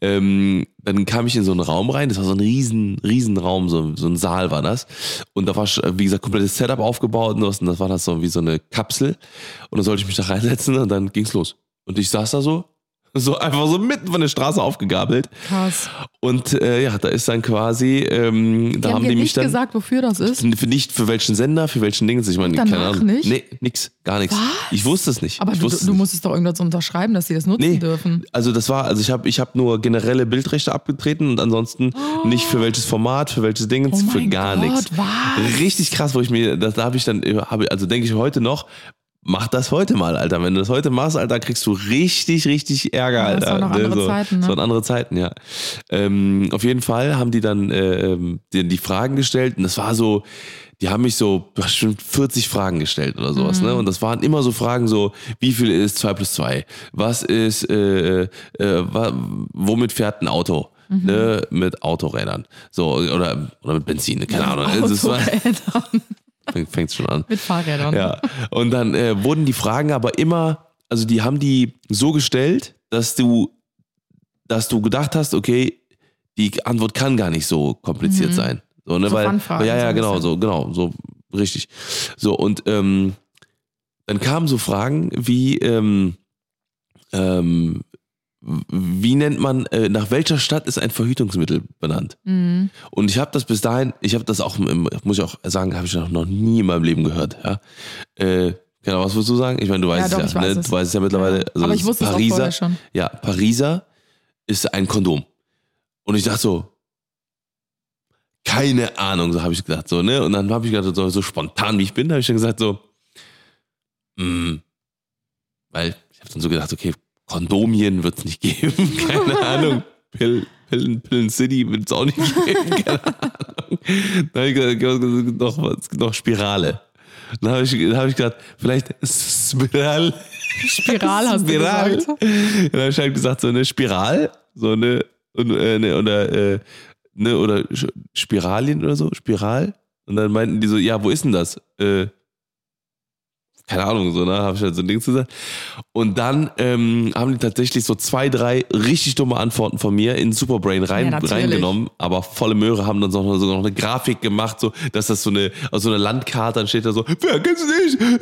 Ähm, dann kam ich in so einen Raum rein, das war so ein riesen, riesen Raum, so, so ein Saal war das. Und da war, wie gesagt, komplettes Setup aufgebaut und das, und das war das so wie so eine Kapsel. Und dann sollte ich mich da reinsetzen und dann ging's los. Und ich saß da so, so einfach so mitten von der Straße aufgegabelt. Krass. Und äh, ja, da ist dann quasi, ähm, Die da haben haben die mich nicht dann. gesagt, wofür das ist. Für nicht für welchen Sender, für welchen Dings. Ich meine, keine Ahnung. nicht? Nee, nix, gar nichts. Ich wusste es nicht. Aber du, du musstest doch irgendwas unterschreiben, dass sie das nutzen Nee. dürfen. Also das war, also ich habe ich hab nur generelle Bildrechte abgetreten und ansonsten nicht für welches Format, für welches Ding, Oh für gar Gott, nichts. Richtig krass, wo ich mir, das, da habe ich dann, hab, also denke ich heute noch, mach das heute mal, Alter. Wenn du das heute machst, Alter, kriegst du richtig, richtig Ärger, Ja, Alter. das waren noch Ne, andere so, Zeiten, ne? Das waren andere Zeiten, ja. Ähm, auf jeden Fall haben die dann äh, ähm, die, die Fragen gestellt und das war so, die haben mich so bestimmt 40 Fragen gestellt oder sowas, Mhm. ne? Und das waren immer so Fragen so, wie viel ist 2 plus 2? Was ist, äh, äh, wa, womit fährt ein Auto? Mhm. Ne, mit Autorädern. So, oder, oder mit Benzin, keine Ahnung. Autorädern. fängt schon an. Mit Fahrrädern. Ja. Und dann äh, wurden die Fragen aber immer, also die haben die so gestellt, dass du, dass du gedacht hast, okay, die Antwort kann gar nicht so kompliziert sein. So, ne, Mhm. So weil, Fun-Fragen ja, ja, genau, so, genau, so, richtig. So, und ähm, dann kamen so Fragen wie, ähm, ähm, wie nennt man, äh, nach welcher Stadt ist ein Verhütungsmittel benannt? Mhm. Und ich habe das bis dahin, ich habe das auch, im, muss ich auch sagen, habe ich noch, noch nie in meinem Leben gehört. Ja? Äh, genau, was würdest du sagen? Ich meine, du weißt doch, es ich ja, ne? es. du weißt es ja mittlerweile. Ja. Also Aber ich wusste es auch Pariser, vorher schon. Ja, Pariser ist ein Kondom. Und ich dachte so, keine Ahnung, so habe ich gedacht, so, ne? Und dann habe ich gedacht, so, so spontan wie ich bin, habe ich dann gesagt, so, mm, weil ich habe dann so gedacht, okay, Kondomien wird es nicht geben, keine Ahnung. Pill, Pillen, Pillen City wird es auch nicht geben, keine Ahnung. Dann habe ich gesagt, noch, was- noch Spirale. Dann habe ich, dann hab ich gedacht, vielleicht Spiral. Spiral hast du Spiral. gesagt. Dann habe ich halt gesagt, so eine Spiral, so eine, und, äh, ne, oder, äh, ne, oder Spiralien oder so, Spiral. Und dann meinten die so, ja, wo ist denn das? Äh, keine Ahnung, so, ne, habe ich halt so ein Ding gesagt. Und dann ähm, haben die tatsächlich so zwei, drei richtig dumme Antworten von mir in Superbrain rein, Ja, reingenommen, aber volle Möhre haben dann sogar noch eine Grafik gemacht, so, dass das so eine, aus so einer Landkarte, dann steht da so, wer kennst du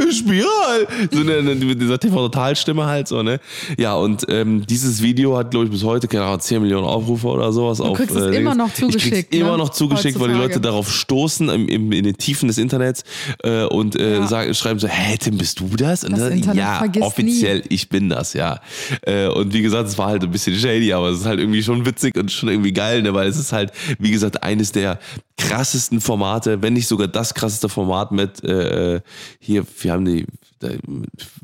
nicht? Spiral! So eine, eine, mit dieser TV-Total-Stimme halt, so, ne? Ja, und ähm, dieses Video hat, glaube ich, bis heute, keine Ahnung, 10 Millionen Aufrufe oder sowas. Du kriegst es immer noch zugeschickt, immer ne? noch zugeschickt, weil die. Leute darauf stoßen im, im, in den Tiefen des Internets äh, und äh, Ja. sagen, schreiben so, hä, Tim, bist du das? Und Das dann, Internet ja, offiziell, ich bin das, ja. Äh, und wie gesagt, es war halt ein bisschen shady, aber es ist halt irgendwie schon witzig und schon irgendwie geil, ne, weil es ist halt, wie gesagt, eines der krassesten Formate, wenn nicht sogar das krasseste Format mit äh, hier, wir haben die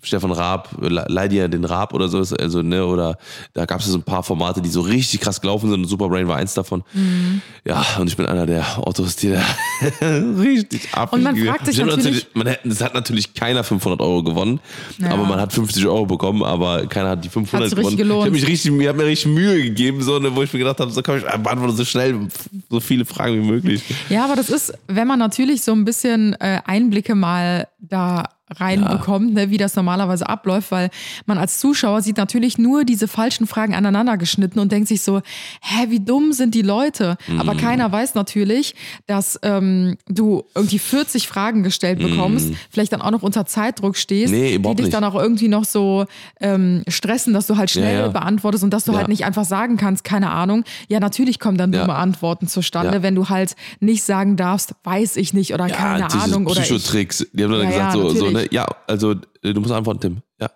Stefan Raab, Le- leih dir den Raab oder so, also ne, oder da gab es so ein paar Formate, die so richtig krass gelaufen sind und Superbrain war eins davon. Mhm. Ja, und ich bin einer der Ottos, die da richtig ab. Und man fragt sich natürlich- man es hat natürlich keiner 500 Euro gewonnen, Ja. aber man hat 50 Euro bekommen, aber keiner hat die 500 Hat's richtig gewonnen. gelohnt. Ich habe mich richtig, mir hat mir richtig Mühe gegeben, so, ne, wo ich mir gedacht habe, so komm ich beantworte so schnell so viele Fragen wie möglich. Ja, aber das ist, wenn man natürlich so ein bisschen äh, Einblicke mal da reinbekommt, ne, wie das normalerweise abläuft, weil man als Zuschauer sieht natürlich nur diese falschen Fragen aneinander geschnitten und denkt sich so, hä, wie dumm sind die Leute? Mhm. Aber keiner weiß natürlich, dass ähm, du irgendwie 40 Fragen gestellt bekommst, vielleicht dann auch noch unter Zeitdruck stehst, Mhm. Nee, die dich dann auch irgendwie noch so ähm, stressen, dass du halt schnell Ja, ja. beantwortest und dass du Ja. halt nicht einfach sagen kannst, keine Ahnung. Ja, natürlich kommen dann Ja. dumme Antworten zustande, Ja. wenn du halt nicht sagen darfst, weiß ich nicht oder keine Ahnung oder. Psychotricks. Die haben dann Ja, gesagt, ja, so, so, ne, ja, also äh, du musst antworten, Tim. Ja.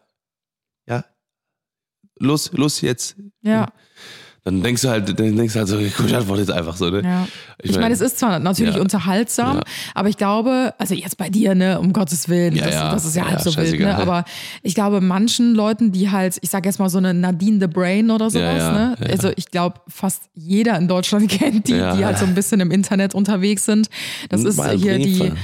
Ja. Los, los jetzt. Ja, Dann denkst du halt, dann denkst du halt so, ich antworte jetzt einfach so, ne? ja. Ich Ich, mein- meine, es ist zwar natürlich Ja. unterhaltsam, Ja. aber ich glaube, also jetzt bei dir, ne, um Gottes Willen, das, das ist ja, halb so wild, ne? Aber ich glaube, manchen Leuten, die halt, ich sag jetzt mal so eine Nadine the Brain oder sowas, ne? Also ich glaube, fast jeder in Deutschland kennt die, die halt so ein bisschen im Internet unterwegs sind. Das ist Mal hier die. Briefe.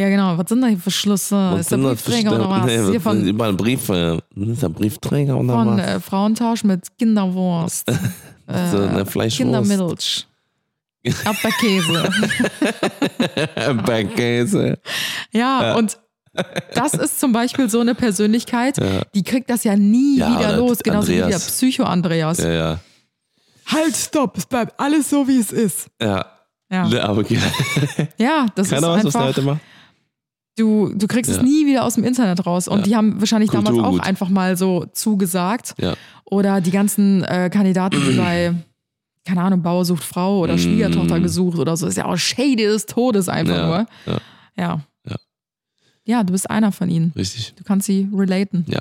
Ja, genau. Was sind da hier für Schlüsse? ist der Briefträger oder was? Nee, Hier von, Immer ein Brief, äh, ist der Briefträger oder von was? äh, Frauentausch mit Kinderwurst. so eine Fleischwurst. Kindermilch. Erdbeerkäse. Bergkäse. ja, und das ist zum Beispiel so eine Persönlichkeit, die kriegt das ja nie Ja, wieder los, genauso wie der Andreas. Psycho-Andreas. Ja, ja. Halt, stopp, es bleibt alles so, wie es ist. Ja. Ja, Aber okay. ja das keiner ist weiß, was der einfach, heute macht. Du, du kriegst es Ja. nie wieder aus dem Internet raus. Und Ja. die haben wahrscheinlich damals auch Kulturgut. einfach mal so zugesagt. Ja. Oder die ganzen äh, Kandidaten, die bei, keine Ahnung, Bauer sucht Frau oder Mm. Schwiegertochter gesucht oder so, ist ja auch shady des Todes einfach Ja, nur. ja. Ja. Ja. Ja, du bist einer von ihnen. Richtig. Du kannst sie relaten. Ja.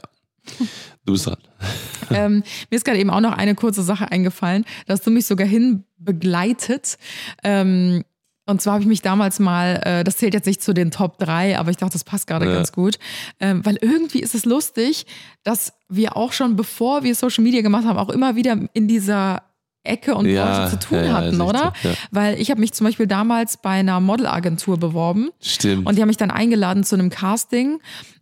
Du bist dran. ähm, mir ist gerade eben auch noch eine kurze Sache eingefallen, da hast du mich sogar hin begleitet. Ähm, und zwar habe ich mich damals mal, äh, das zählt jetzt nicht zu den Top 3, aber ich dachte, das passt gerade Ja. ganz gut. Ähm, weil irgendwie ist es lustig, dass wir auch schon, bevor wir Social Media gemacht haben, auch immer wieder in dieser Ecke und Ja, Branche zu tun ja, ja, hatten, echt oder? ja. Weil ich habe mich zum Beispiel damals bei einer Modelagentur beworben Stimmt. und die haben mich dann eingeladen zu einem Casting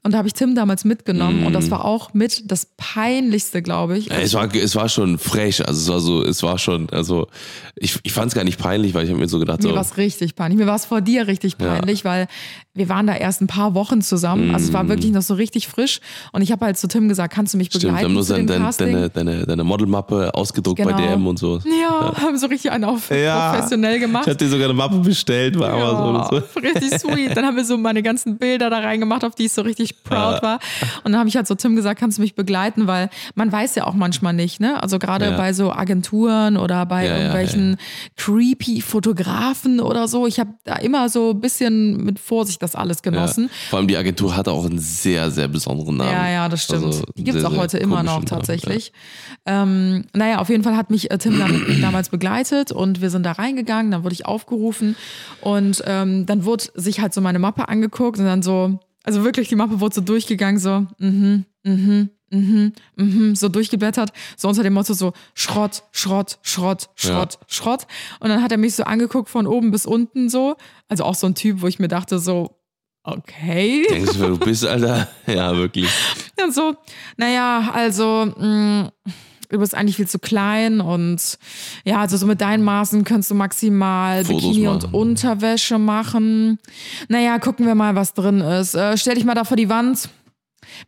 und da habe ich Tim damals mitgenommen und Mm. das war auch mit das peinlichste, glaube ich. Ja, es war, es war schon frech, also es war so, es war schon, also ich, ich fand es gar nicht peinlich, weil ich habe mir so gedacht, Mir so, war es richtig peinlich. Mir war es vor dir richtig Ja. peinlich, weil wir waren da erst ein paar Wochen zusammen. Also es war wirklich noch so richtig frisch. Und ich habe halt zu Tim gesagt, kannst du mich Mm. stimmt, wir begleiten haben nur zu deine, dem deine, deine, deine, Modelmappe ausgedruckt bei Genau. DM und so. ja, haben so richtig einen auf Ja. professionell Ich gemacht. hatte dir sogar eine Mappe bestellt bei Amazon Ja, und so. richtig sweet. Dann haben wir so meine ganzen Bilder da reingemacht, auf die ich so richtig proud war. Und dann habe ich halt so Tim gesagt, kannst du mich begleiten, weil man weiß ja auch manchmal nicht, ne? Also gerade Ja. bei so Agenturen oder bei Ja, ja, irgendwelchen creepy Fotografen oder so. Ich habe da immer so ein bisschen mit Vorsicht das alles Ja. genossen. Vor allem die Agentur hatte auch einen sehr, sehr besonderen Namen. Ja, ja, das stimmt. Also die gibt es auch heute immer noch komischen Namen, tatsächlich. Ähm, naja, auf jeden Fall hat mich äh, Tim dann damals begleitet und wir sind da reingegangen, dann wurde ich aufgerufen und ähm, dann wurde sich halt so meine Mappe angeguckt und dann so, also wirklich die Mappe wurde so durchgegangen, so, mhm, mhm, mhm, mhm, so durchgeblättert, so unter dem Motto so Schrott, Schrott, Schrott, Schrott, Schrott. Und dann hat er mich so angeguckt von oben bis unten so, also auch so ein Typ, wo ich mir dachte so, okay. Ja. Denkst du, wer du bist, Alter? Ja, wirklich. Dann so, naja, also mh, du bist eigentlich viel zu klein und ja, also so mit deinen Maßen könntest du maximal Fotos Bikini und machen. Unterwäsche machen. Naja, gucken wir mal, was drin ist. Äh, stell dich mal da vor die Wand.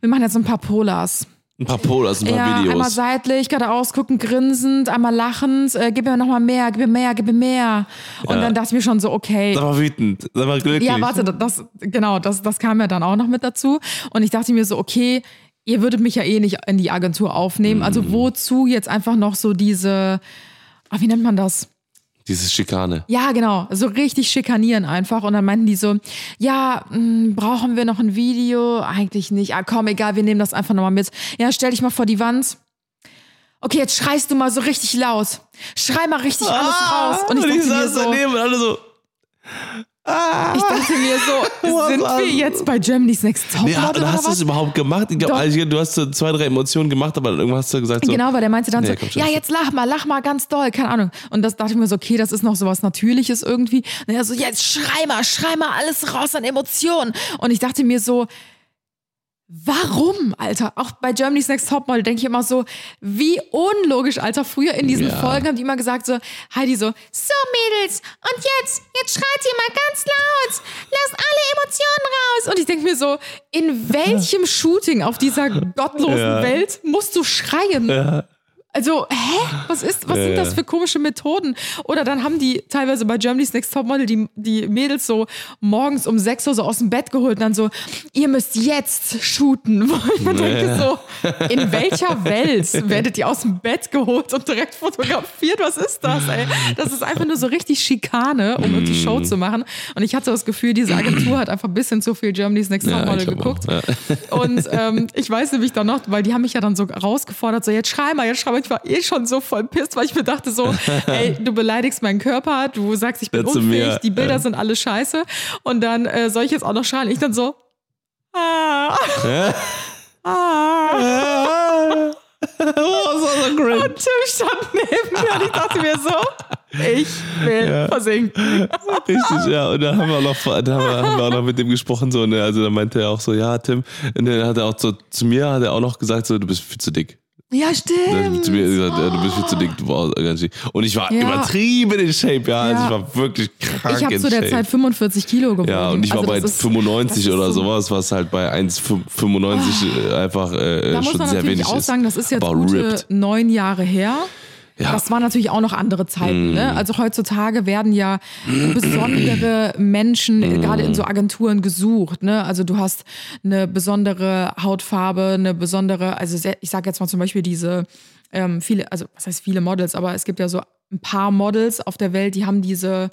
Wir machen jetzt ein paar Polas. Ein paar Polas, ein paar Ja, einmal Videos. seitlich, geradeaus gucken, grinsend, einmal lachend. Äh, gib mir noch mal mehr, gib mir mehr, gib mir mehr. Und Ja. dann dachte ich mir schon so, okay. Sei mal wütend, sei mal glücklich. Ja, warte, das, genau, das, das kam ja dann auch noch mit dazu. Und ich dachte mir so, okay, ihr würdet mich ja eh nicht in die Agentur aufnehmen. Mhm. Also wozu jetzt einfach noch so diese, ah, wie nennt man das? Dieses Schikane. Ja, genau, so richtig schikanieren einfach. Und dann meinten die so, ja, mh, brauchen wir noch ein Video? Eigentlich nicht. Ah, komm, egal, wir nehmen das einfach nochmal mit. Ja, stell dich mal vor die Wand. Okay, jetzt schreist du mal so richtig laut. Schrei mal richtig alles raus. Und ich dachte mir so, daneben und alle so. Ich dachte mir so, sind wir jetzt bei Germany's Next Topmodel Nee, oder hast du es überhaupt gemacht? Ich glaub, Doch. also, du hast so zwei, drei Emotionen gemacht, aber irgendwann hast du gesagt so. Genau, weil der meinte dann Nee, so, komm ja, jetzt lach mal, lach mal ganz doll, keine Ahnung. Und das dachte ich mir so, okay, das ist noch so was Natürliches irgendwie. Und er so, jetzt schrei mal, schrei mal alles raus an Emotionen. Und ich dachte mir so, Warum, Alter? Auch bei Germany's Next Topmodel denke ich immer so, wie unlogisch, Alter. Früher in diesen Ja. Folgen haben die immer gesagt so, Heidi so, so Mädels, und jetzt, jetzt schreit ihr mal ganz laut, lasst alle Emotionen raus. Und ich denke mir so, in welchem Shooting auf dieser gottlosen Ja. Welt musst du schreien? Also, hä? Was ist, was Ja, sind das ja. für komische Methoden? Oder dann haben die teilweise bei Germany's Next Topmodel die, die Mädels so morgens um 6 Uhr so aus dem Bett geholt und dann so, ihr müsst jetzt shooten. Wo ich mir denke so, in welcher Welt werdet ihr aus dem Bett geholt und direkt fotografiert? Was ist das, ey? Das ist einfach nur so richtig Schikane, um Mm. Show zu machen. Und ich hatte das Gefühl, diese Agentur hat einfach ein bisschen zu viel Germany's Next Ja, Topmodel glaub geguckt. ja. Und ähm, ich weiß nämlich dann noch, weil die haben mich ja dann so rausgefordert, so jetzt schrei mal, jetzt schrei mal. Ich war eh schon so voll pisst, weil ich mir dachte so, ey, du beleidigst meinen Körper, du sagst, ich bin Ja, zu unfähig, mir, die Bilder ja. sind alle scheiße. Und dann äh, soll ich jetzt auch noch schreien. Ich dann so, ah, ah. oh, so, so cringe. Und Tim stand neben mir und ich dachte mir so, ich will versinken. Richtig, ja. Und da haben wir auch noch, da haben wir, haben wir auch noch mit dem gesprochen, so, ne? Also da meinte er auch so, ja, Tim. Und dann hat er auch so, zu mir hat er auch noch gesagt, so, du bist viel zu dick. Ja, stimmt. du bist viel zu dick, du brauchst ganz. Und ich war Ja. übertrieben in Shape, ja. Also Ja. ich war wirklich krank Ich habe zu der Shape. Zeit 45 Kilo gewogen. ja, und ich war Also bei das ist- 95 das ist oder so- sowas, was halt bei 1,95 äh, einfach äh, Da muss schon man sehr natürlich wenig auch ist. sagen, das ist jetzt gute ripped. neun Jahre her. Ja. Mm. Das waren natürlich auch noch andere Zeiten. Ne? Also heutzutage werden ja besondere Menschen Mm. gerade in so Agenturen gesucht. Ne? Also du hast eine besondere Hautfarbe, eine besondere, also sehr, ich sage jetzt mal zum Beispiel diese ähm, viele, also was heißt viele Models, aber es gibt ja so ein paar Models auf der Welt, die haben diese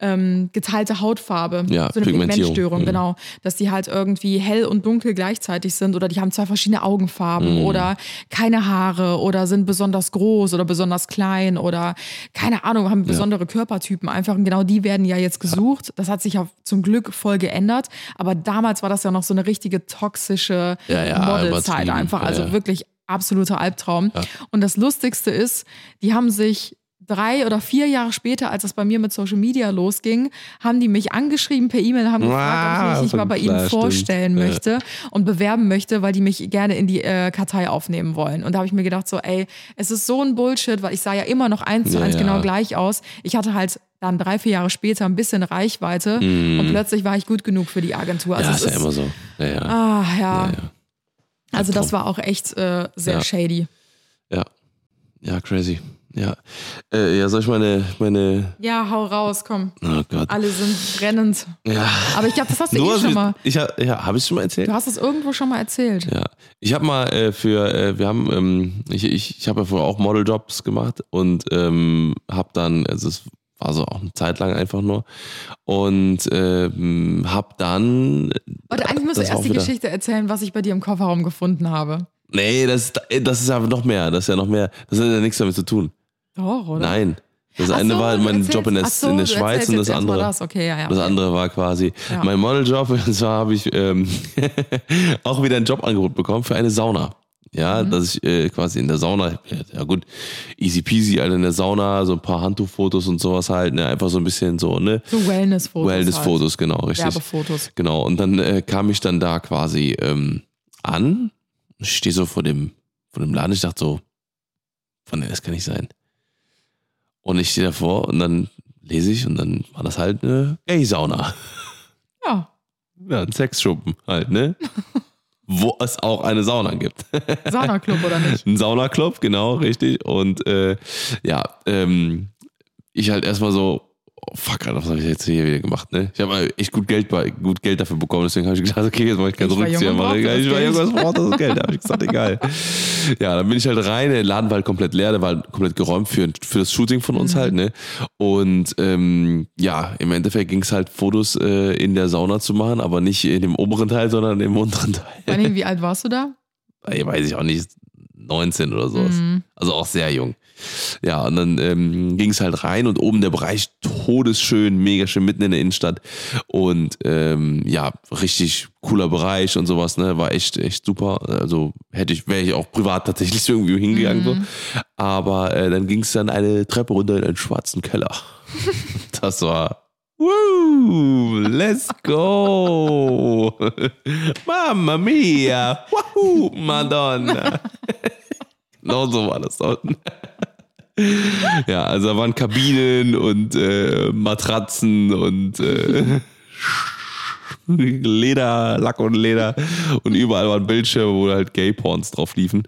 ähm, geteilte Hautfarbe, Ja, so eine. Pigmentstörung, Mhm. genau, dass die halt irgendwie hell und dunkel gleichzeitig sind oder die haben zwei verschiedene Augenfarben Mhm. oder keine Haare oder sind besonders groß oder besonders klein oder keine Ahnung, haben besondere Körpertypen einfach und genau die werden ja jetzt gesucht. Das hat sich ja zum Glück voll geändert, aber damals war das ja noch so eine richtige toxische Ja, ja, Modelzeit einfach, Ja, also ja. wirklich absoluter Albtraum. Und das Lustigste ist, die haben sich drei oder vier Jahre später, als es bei mir mit Social Media losging, haben die mich angeschrieben per E-Mail, haben gefragt, ob ich mich nicht mal bei ihnen klar, stimmt. vorstellen Ja. möchte und bewerben möchte, weil die mich gerne in die äh, Kartei aufnehmen wollen. Und da habe ich mir gedacht, so, ey, es ist so ein Bullshit, weil ich sah ja immer noch eins zu Ja, eins ja. genau gleich aus. Ich hatte halt dann drei, vier Jahre später ein bisschen Reichweite und plötzlich war ich gut genug für die Agentur. Also Mm. ja, ist ja immer so. Ja, ja. Ah, ja. ja, ja. Also das war auch echt äh, sehr Ja. shady. Ja, ja crazy. Ja. Äh, ja, soll ich meine, meine. Ja, hau raus, komm. Oh Gott. Alle sind brennend. Ja. Aber ich glaube, das hast du eh schon mal. Ich, hab- ja, habe ich schon mal erzählt? Du hast es irgendwo schon mal erzählt. Ja, ich habe mal äh, für, äh, wir haben, ähm, ich, ich, ich habe ja vorher auch Modeljobs gemacht und ähm, habe dann, also es war so auch eine Zeit lang einfach nur und ähm, habe dann, Oder eigentlich musst du erst die Geschichte erzählen, was ich bei dir im Kofferraum gefunden habe. nee, das, das ist aber noch mehr, das ist ja noch mehr, das hat ja nichts damit zu tun. Doch, oder? Nein, das eine so, war du mein erzählst- Job in der, so, in der Schweiz und das andere. Das. Okay, ja, ja, Das okay. andere war quasi Ja. mein Modeljob und zwar habe ich ähm, auch wieder ein Jobangebot bekommen für eine Sauna. Ja, Mhm. dass ich äh, quasi in der Sauna, ja gut, easy peasy, halt in der Sauna, so ein paar Handtuchfotos und sowas halt, ne, einfach so ein bisschen so, ne, So Wellness-Fotos. Wellness-Fotos, genau, Halt. richtig. Werbefotos. Genau, und dann äh, kam ich dann da quasi ähm, an, ich stehe so vor dem, vor dem Laden, ich dachte so, von der, das kann nicht sein. Und ich stehe davor und dann lese ich und dann war das halt eine Gay-Sauna. Ja, Ja, ein Sexschuppen halt, ne? Wo es auch eine Sauna gibt. Saunaclub oder nicht? Ein Saunaclub, genau, richtig. Und äh, ja, ähm, ich halt erstmal so, oh, fuck, Alter, was habe ich jetzt hier wieder gemacht, ne? Ich habe echt gut Geld, bei, gut Geld dafür bekommen, deswegen habe ich gedacht, okay, jetzt mache ich keinen Ich war Rückzieher. jung Mache. brauchte das Ich war Geld. jung, was braucht das Geld? Da habe ich gesagt, egal. Ja, dann bin ich halt rein, der Laden war halt komplett leer, der war halt komplett geräumt für, für das Shooting von uns Mhm. halt, ne? Und ähm, ja, im Endeffekt ging es halt, Fotos äh, in der Sauna zu machen, aber nicht in dem oberen Teil, sondern im unteren Teil. Wie alt warst du da? Ey, weiß ich auch nicht, 19 oder sowas. Mhm. Also auch sehr jung. Ja, und dann ähm, ging es halt rein und oben der Bereich todesschön, mega schön mitten in der Innenstadt. Und ähm, ja, richtig cooler Bereich und sowas, ne? War echt, echt super. Also hätte ich, wäre ich auch privat tatsächlich irgendwie hingegangen. So. Aber äh, dann ging es dann eine Treppe runter in einen schwarzen Keller. das war. Woo, let's go. Mamma mia. Wahoo, Madonna. Genau so war das dort. ja, also da waren Kabinen und äh, Matratzen und äh, Leder, Lack und Leder und überall waren Bildschirme, wo halt Gay-Porns drauf liefen.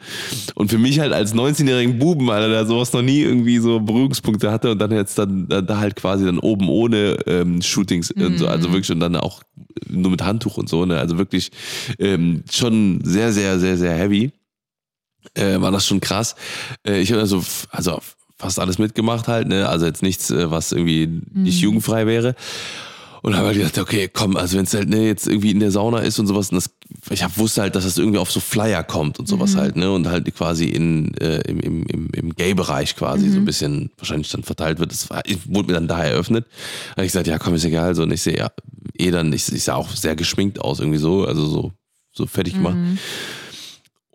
Und für mich halt als 19-jährigen Buben, Alter, der sowas noch nie irgendwie so Berührungspunkte hatte und dann jetzt dann da, halt quasi dann oben ohne ähm, Shootings und so, also wirklich und dann auch nur mit Handtuch und so, ne, also wirklich ähm, schon sehr, sehr, sehr, sehr heavy. Äh, war das schon krass. Äh, ich habe also, also fast alles mitgemacht halt, ne, also jetzt nichts, äh, was irgendwie nicht jugendfrei wäre. Und habe halt gedacht, okay, komm, also wenn es halt ne, jetzt irgendwie in der Sauna ist und sowas, und das, ich hab, wusste halt, dass das irgendwie auf so Flyer kommt und sowas halt, ne? Und halt quasi in, äh, im, im, im, im Gay-Bereich quasi so ein bisschen wahrscheinlich dann verteilt wird. Das war, ich, wurde mir dann da eröffnet. Da habe ich gesagt, ja, komm, ist egal. So, und ich sehe ja, eh dann, ich, ich sah auch sehr geschminkt aus, irgendwie so, also so, so fertig gemacht.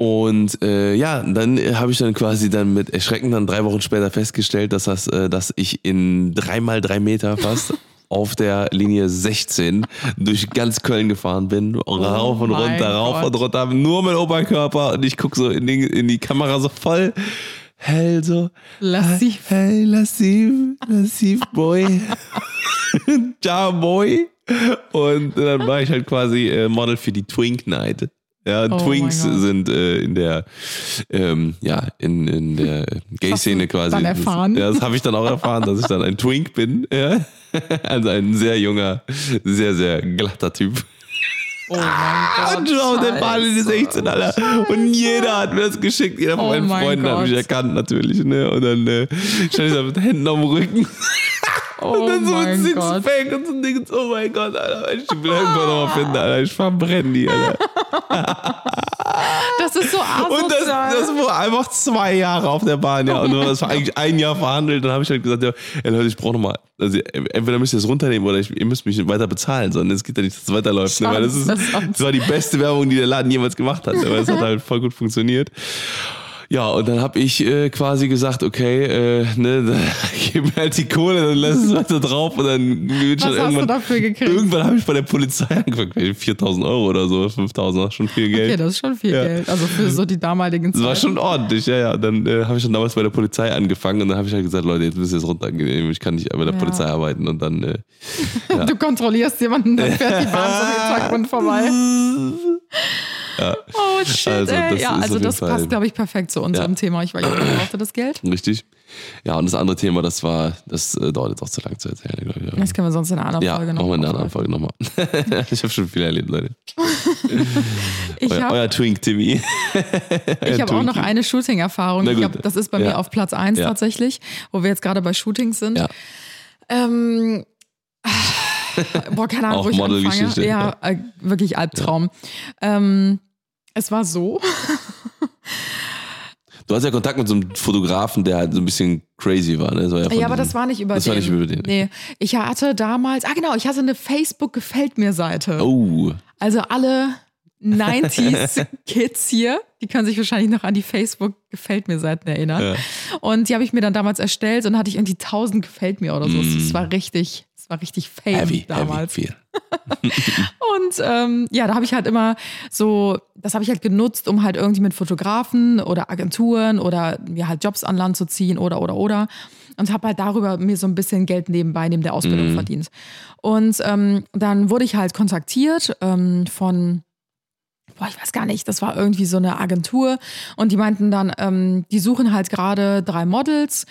Und äh, ja, dann äh, habe ich dann quasi dann mit Erschrecken dann drei Wochen später festgestellt, dass das, äh, dass ich in dreimal drei Meter fast auf der Linie 16 durch ganz Köln gefahren bin, rauf und Oh runter, rauf Gott. und runter, nur mit Oberkörper und ich guck so in die, in die Kamera so voll hell so. Lassiv. Hey, lassiv, lassiv Boy. Ciao Boy. Und dann war ich halt quasi äh, Model für die Twink Night. Ja, Oh Twinks sind äh, in der, ähm, ja, in, in der Gay-Szene quasi. dann erfahren? Das, ja, das habe ich dann auch erfahren, dass ich dann ein Twink bin. Ja. Also ein sehr junger, sehr, sehr glatter Typ. Oh mein Und Gott. schau, der war in die Scheiße. 16, Alter. Und jeder hat mir das geschickt. Jeder von Oh meinen mein Freunden hat mich Gott. erkannt, natürlich. Ne? Und dann äh, stand ich da mit Händen am Rücken. Oh und dann so ein Gott. Sixpack und so ein Ding. Oh mein Gott, Alter. Ich will irgendwann noch mal finden, Alter. Ich verbrenne die, Alter. Das ist so Und das, asozial. das war einfach zwei Jahre auf der Bahn, ja. Und das war eigentlich ein Jahr verhandelt. Dann habe ich halt gesagt, ja, ey Leute, ich brauche nochmal, also entweder müsst ihr es runternehmen oder ich, ihr müsst mich weiter bezahlen, sondern es geht ja nicht, dass es weiterläuft. Ne? Weil das, ist, Schade, das war die beste Werbung, die der Laden jemals gemacht hat. ne? Weil es hat halt voll gut funktioniert. Ja, und dann habe ich äh, quasi gesagt, okay, äh, ne, dann gib mir halt die Kohle, dann lass es weiter drauf und dann wird schon Was hast du irgendwann. dafür gekriegt? Irgendwann habe ich bei der Polizei angefangen, 4000 Euro oder so, 5000, schon viel Geld. Okay, das ist schon viel Ja. Geld. Also für so die damaligen Das war Zeiten. schon ordentlich, ja, ja. Dann äh, habe ich schon damals bei der Polizei angefangen und dann habe ich halt gesagt, Leute, jetzt müsst ihr es runtergehen, ich kann nicht bei der Ja. Polizei arbeiten und dann, äh, Du kontrollierst jemanden, dann fährt die Bahn so im Hintergrund vorbei. Oh shit, Also, das Ja, also das Fall- passt, glaube ich, perfekt zu unserem Ja. Thema. Ich, war, ich brauchte das Geld. Richtig. Ja, und das andere Thema, das war, das äh, dauert jetzt auch zu lang zu erzählen, glaube ich. Das können wir sonst in einer anderen Ja, Folge machen noch wir in einer anderen Folge nochmal. ich habe schon viel erlebt, Leute. Euer, habe euer Twink Timmy. ich hab auch noch eine Shooting-Erfahrung. Das ist bei mir Ja. auf Platz 1 Ja. tatsächlich, wo wir jetzt gerade bei Shootings sind. Ja. Ähm, boah, keine Ahnung, Auch wo ich. Modelgeschichte, Ja, äh, wirklich Albtraum. Ähm, es war so, Du hast ja Kontakt mit so einem Fotografen, der halt so ein bisschen crazy war, ne? Das war ja, ja, aber das war nicht über Das den. war nicht über den. Nee, ich hatte damals, ah genau, ich hatte eine Facebook-Gefällt mir Seite. Oh, Also alle 90s Kids hier, die können sich wahrscheinlich noch an die Facebook gefällt mir Seiten erinnern. Ja. Und die habe ich mir dann damals erstellt und hatte ich irgendwie 1000 gefällt mir oder so. Das war richtig, das war richtig fame Mm. heavy, damals. heavy, viel. Und ähm, ja, da habe ich halt immer so, das habe ich halt genutzt, um halt irgendwie mit Fotografen oder Agenturen oder mir halt Jobs an Land zu ziehen oder oder oder. Und habe halt darüber mir so ein bisschen Geld nebenbei neben der Ausbildung Mhm. verdient. Und ähm, dann wurde ich halt kontaktiert ähm, von boah, ich weiß gar nicht, das war irgendwie so eine Agentur und die meinten dann, ähm, die suchen halt gerade drei Models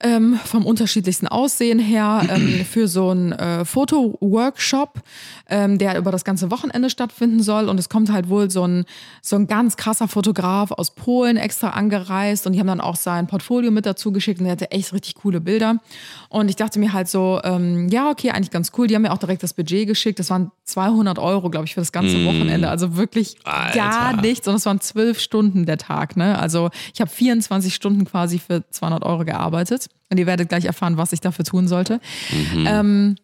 ähm, vom unterschiedlichsten Aussehen her ähm, für so einen äh, Foto-Workshop, ähm, der über das ganze Wochenende stattfinden soll und es kommt halt wohl so ein, so ein ganz krasser Fotograf aus Polen extra angereist und die haben dann auch sein Portfolio mit dazu geschickt und der hatte echt richtig coole Bilder. Und ich dachte mir halt so, ähm, ja okay, eigentlich ganz cool, die haben mir auch direkt das Budget geschickt, das waren 200 Euro, glaube ich, für das ganze Wochenende, also wirklich Alter. gar nichts und es waren zwölf Stunden der Tag, ne? Also ich habe 24 Stunden quasi für 200 Euro gearbeitet und ihr werdet gleich erfahren, was ich dafür tun sollte. Ähm,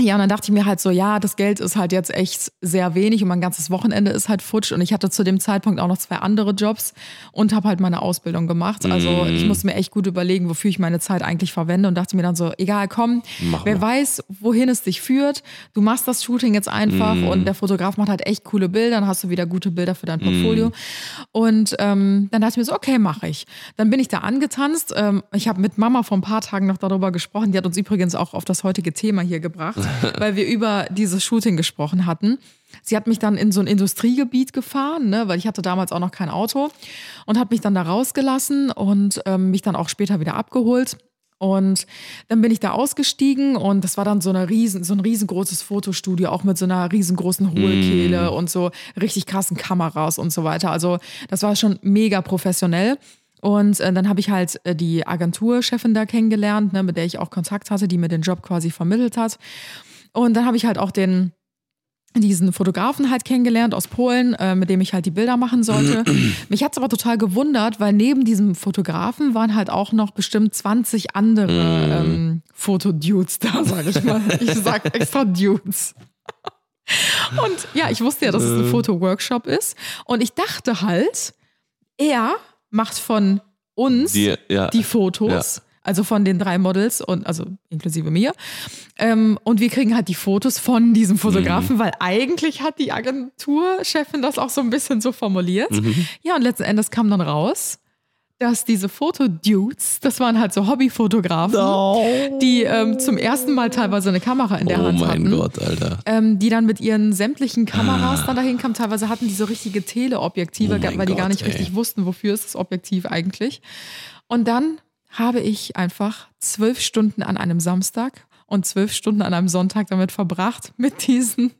ja, und dann dachte ich mir halt so, ja, das Geld ist halt jetzt echt sehr wenig und mein ganzes Wochenende ist halt futsch. Und ich hatte zu dem Zeitpunkt auch noch zwei andere Jobs und habe halt meine Ausbildung gemacht. Also Mhm. ich musste mir echt gut überlegen, wofür ich meine Zeit eigentlich verwende und dachte mir dann so, egal, komm, Mach wer mal. weiß, wohin es dich führt. Du machst das Shooting jetzt einfach Mhm. und der Fotograf macht halt echt coole Bilder, dann hast du wieder gute Bilder für dein. Portfolio. Und ähm, dann dachte ich mir so, okay, mache ich. Dann bin ich da angetanzt. Ähm, ich habe mit Mama vor ein paar Tagen noch darüber gesprochen. Die hat uns übrigens auch auf das heutige Thema hier gebracht, weil wir über dieses Shooting gesprochen hatten. Sie hat mich dann in so ein Industriegebiet gefahren, ne, weil ich hatte damals auch noch kein Auto und hat mich dann da rausgelassen und ähm, mich dann auch später wieder abgeholt. Und dann bin ich da ausgestiegen und das war dann so, eine riesen, so ein riesengroßes Fotostudio, auch mit so einer riesengroßen Hohlkehle und so richtig krassen Kameras und so weiter. Also das war schon mega professionell. Und äh, dann habe ich halt äh, die Agenturchefin da kennengelernt, ne, mit der ich auch Kontakt hatte, die mir den Job quasi vermittelt hat. Und dann habe ich halt auch den diesen Fotografen halt kennengelernt aus Polen, äh, mit dem ich halt die Bilder machen sollte. Mich hat's aber total gewundert, weil neben diesem Fotografen waren halt auch noch bestimmt 20 andere ähm, Fotodudes da, sag ich mal. Ich sag extra Dudes. Und ja, ich wusste ja, dass es ein Fotoworkshop ist. Und ich dachte halt, er macht von uns Die, ja. die Fotos, also von den drei Models und also inklusive mir. Ähm, und wir kriegen halt die Fotos von diesem Fotografen, weil eigentlich hat die Agenturchefin das auch so ein bisschen so formuliert. Ja, und letzten Endes kam dann raus, dass diese Fotodudes, das waren halt so Hobbyfotografen, die ähm, zum ersten Mal teilweise eine Kamera in der oh Hand mein hatten Gott, Alter. ähm, die dann mit ihren sämtlichen Kameras dann dahin kamen. Teilweise hatten die so richtige Teleobjektive, Oh mein weil die gar Gott, nicht ey. richtig wussten, wofür ist das Objektiv eigentlich. Und dann habe ich einfach zwölf Stunden an einem Samstag und zwölf Stunden an einem Sonntag damit verbracht, mit diesen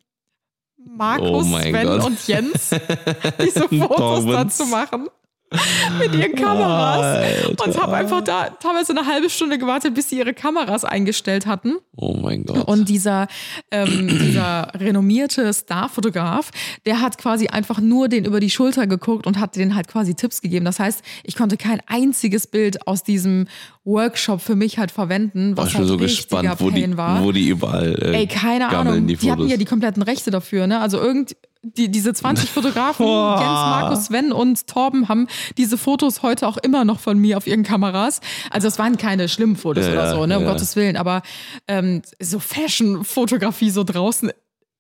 Markus, Oh mein Sven Gott. und Jens diese Fotos dann zu machen. Mit ihren Kameras. Alter. Und habe einfach da teilweise eine halbe Stunde gewartet, bis sie ihre Kameras eingestellt hatten. Oh mein Gott. Und dieser, ähm, dieser renommierte Starfotograf, der hat quasi einfach nur den über die Schulter geguckt und hat denen halt quasi Tipps gegeben. Das heißt, ich konnte kein einziges Bild aus diesem Workshop für mich halt verwenden, was ich bin halt so gespannt, wo die, war. wo die überall äh, Ey, keine gammeln, Ahnung. die Die, hatten ja die kompletten Rechte dafür, ne? Also irgend die, diese 20 Fotografen. Jens, Markus, Sven und Torben haben diese Fotos heute auch immer noch von mir auf ihren Kameras. Also es waren keine schlimmen Fotos Ja, oder so, ne? Um ja. Gottes Willen. Aber ähm, so Fashion-Fotografie so draußen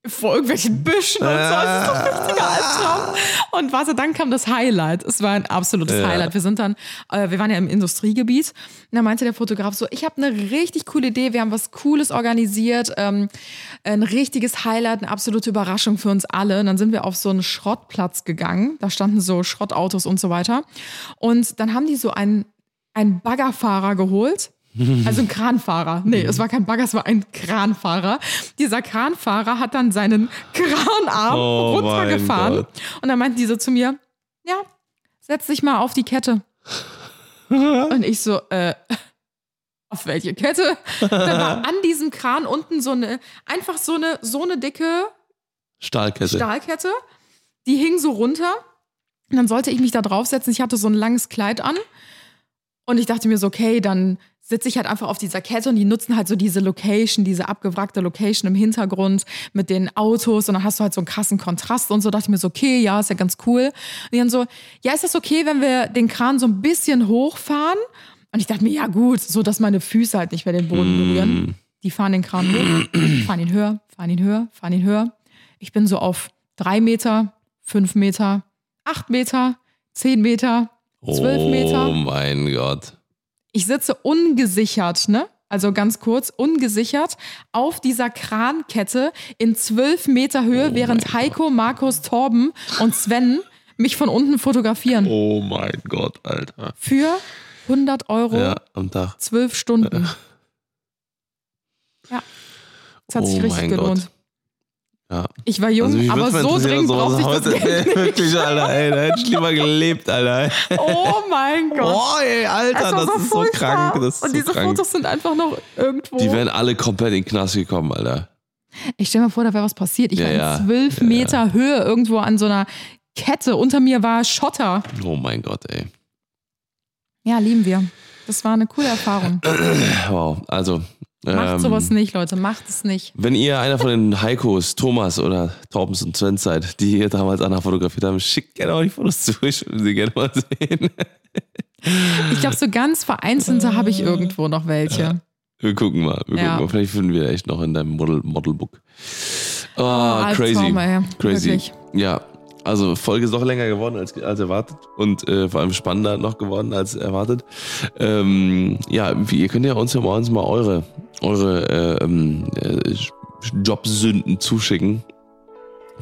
vor irgendwelchen Büschen und so. Das ist doch ein richtiger Albtraum. Und warte, dann kam das Highlight. Es war ein absolutes Ja. Highlight. Wir sind dann, äh, wir waren ja im Industriegebiet. Und da meinte der Fotograf so, ich habe eine richtig coole Idee. Wir haben was Cooles organisiert. Ähm, ein richtiges Highlight, eine absolute Überraschung für uns alle. Und dann sind wir auf so einen Schrottplatz gegangen. Da standen so Schrottautos und so weiter. Und dann haben die so einen, einen Baggerfahrer geholt. Also ein Kranfahrer. Nee, es war kein Bagger, es war ein Kranfahrer. Dieser Kranfahrer hat dann seinen Kranarm Oh runtergefahren. Und dann meinten die so zu mir, ja, setz dich mal auf die Kette. Und ich so, äh, auf welche Kette? Da war an diesem Kran unten so eine, einfach so eine, so eine dicke Stahlkette. Stahlkette. Die hing so runter. Und dann sollte ich mich da draufsetzen. Ich hatte so ein langes Kleid an. Und ich dachte mir so, okay, dann sitze ich halt einfach auf dieser Kette und die nutzen halt so diese Location, diese abgewrackte Location im Hintergrund mit den Autos und dann hast du halt so einen krassen Kontrast und so. dachte ich mir so, okay, ja, ist ja ganz cool. Und die dann so, ja, ist das okay, wenn wir den Kran so ein bisschen hochfahren? Und ich dachte mir, ja gut, so dass meine Füße halt nicht mehr den Boden berühren. Die fahren den Kran hoch, fahren ihn höher, fahren ihn höher, fahren ihn höher. Ich bin so auf drei Meter, fünf Meter, acht Meter, zehn Meter, zwölf Meter. Oh mein Gott. Ich sitze ungesichert, ne? Also ganz kurz, ungesichert auf dieser Krankette in zwölf Meter Höhe, Oh während Heiko, Markus, Torben und Sven mich von unten fotografieren. Oh mein Gott, Alter. Für 100 Euro, Ja, am Tag. zwölf Stunden. Ja. Das hat sich Oh richtig mein gelohnt. Gott. Ja. Ich war jung, Also aber so dringend brauchte ich das. Geld nicht. Wirklich, Alter, ey, da hätte ich lieber gelebt, Alter. Oh mein Gott. Oh, ey, Alter, das so ist so krank. Das ist Und so diese krank. Fotos sind einfach noch irgendwo. Die wären alle komplett in den Knast gekommen, Alter. Ich stell mir vor, da wäre was passiert. Ich Ja, war ja. in zwölf Ja, Meter Höhe irgendwo an so einer Kette. Unter mir war Schotter. Oh mein Gott, ey. Ja, lieben wir. Das war eine coole Erfahrung. Wow, also. Macht ähm, sowas nicht, Leute. Macht es nicht. Wenn ihr einer von den Heikos, Thomas oder Torbens und Sven seid, die hier damals Anna fotografiert haben, schickt gerne auch die Fotos zu. Ich will sie gerne mal sehen. Ich glaube, so ganz vereinzelte habe ich irgendwo noch welche. Wir gucken mal. Wir Ja. gucken mal. Vielleicht finden wir echt noch in deinem Model, Modelbook. Oh, Albtraum, crazy. ey. Crazy. Wirklich. Ja, also Folge ist noch länger geworden als, als erwartet und äh, vor allem spannender noch geworden als erwartet. Ähm, ja, wie, ihr könnt ja uns ja uns mal eure, eure äh, ähm, äh, Jobsünden zuschicken.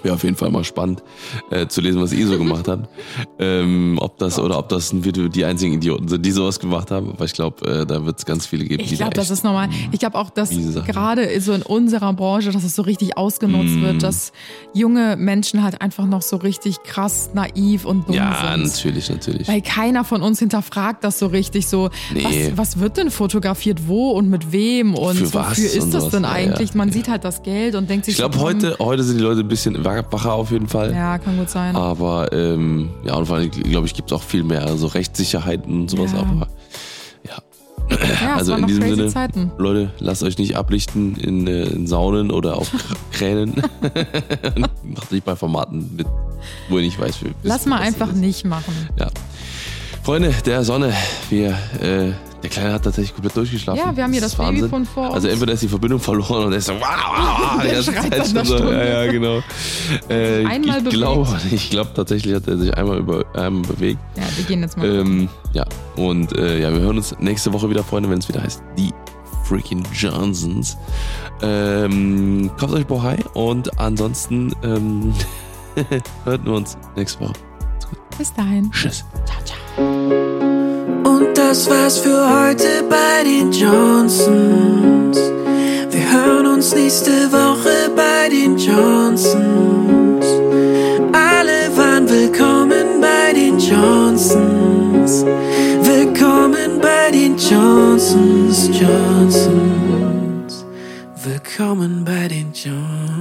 Wäre auf jeden Fall mal spannend äh, zu lesen, was ihr so gemacht habt. Ähm, ob das oder ob das die einzigen Idioten sind, die sowas gemacht haben. Aber ich glaube, äh, da wird es ganz viele geben. Ich die da glaube, das ist normal. Ich glaube auch, dass gerade so in unserer Branche, dass es so richtig ausgenutzt Mm. wird, dass junge Menschen halt einfach noch so richtig krass naiv und dumm Ja, sind. natürlich, natürlich. Weil keiner von uns hinterfragt das so richtig so, Nee. was, was wird denn fotografiert, wo und mit wem und Für was wofür ist das denn Ja, eigentlich? ja. Man sieht halt das Geld und denkt sich Ich glaube, so, hm, heute, heute sind die Leute ein bisschen wacher auf jeden Fall. Ja, kann gut sein. Aber ähm, ja, und vor allem, glaube ich, gibt es auch viel mehr so Rechtssicherheiten und sowas. Ja. Aber ja, ja, also in diesem Sinne, Zeiten. Leute, lasst euch nicht ablichten in, äh, in Saunen oder auf Kr- Kränen. Macht nicht bei Formaten mit, wo ihr nicht weiß, wie Lass mal einfach nicht machen. Ja. Freunde der Sonne, wir, äh, der Kleine hat tatsächlich komplett durchgeschlafen. Ja, wir haben hier das ist Wahnsinn. Babyfon vor. Also entweder ist die Verbindung verloren und er ist so, wow, wow, Der schreit seit schon so. Ja, ja, genau. Äh, Einmal ich bewegt. glaube, ich glaube tatsächlich hat er sich einmal über einmal bewegt. Ja, wir gehen jetzt mal. Ähm, ja, und äh, ja, wir hören uns nächste Woche wieder, Freunde, wenn es wieder heißt, die freaking Johnsons. Ähm, kauft euch Bohai und ansonsten ähm, hörten wir uns nächste Woche. Bis dahin. Tschüss. Und das war's für heute bei den Johnsons. Wir hören uns nächste Woche bei den Johnsons. Alle waren willkommen bei den Johnsons. Willkommen bei den Johnsons, Johnsons. Willkommen bei den Johnsons.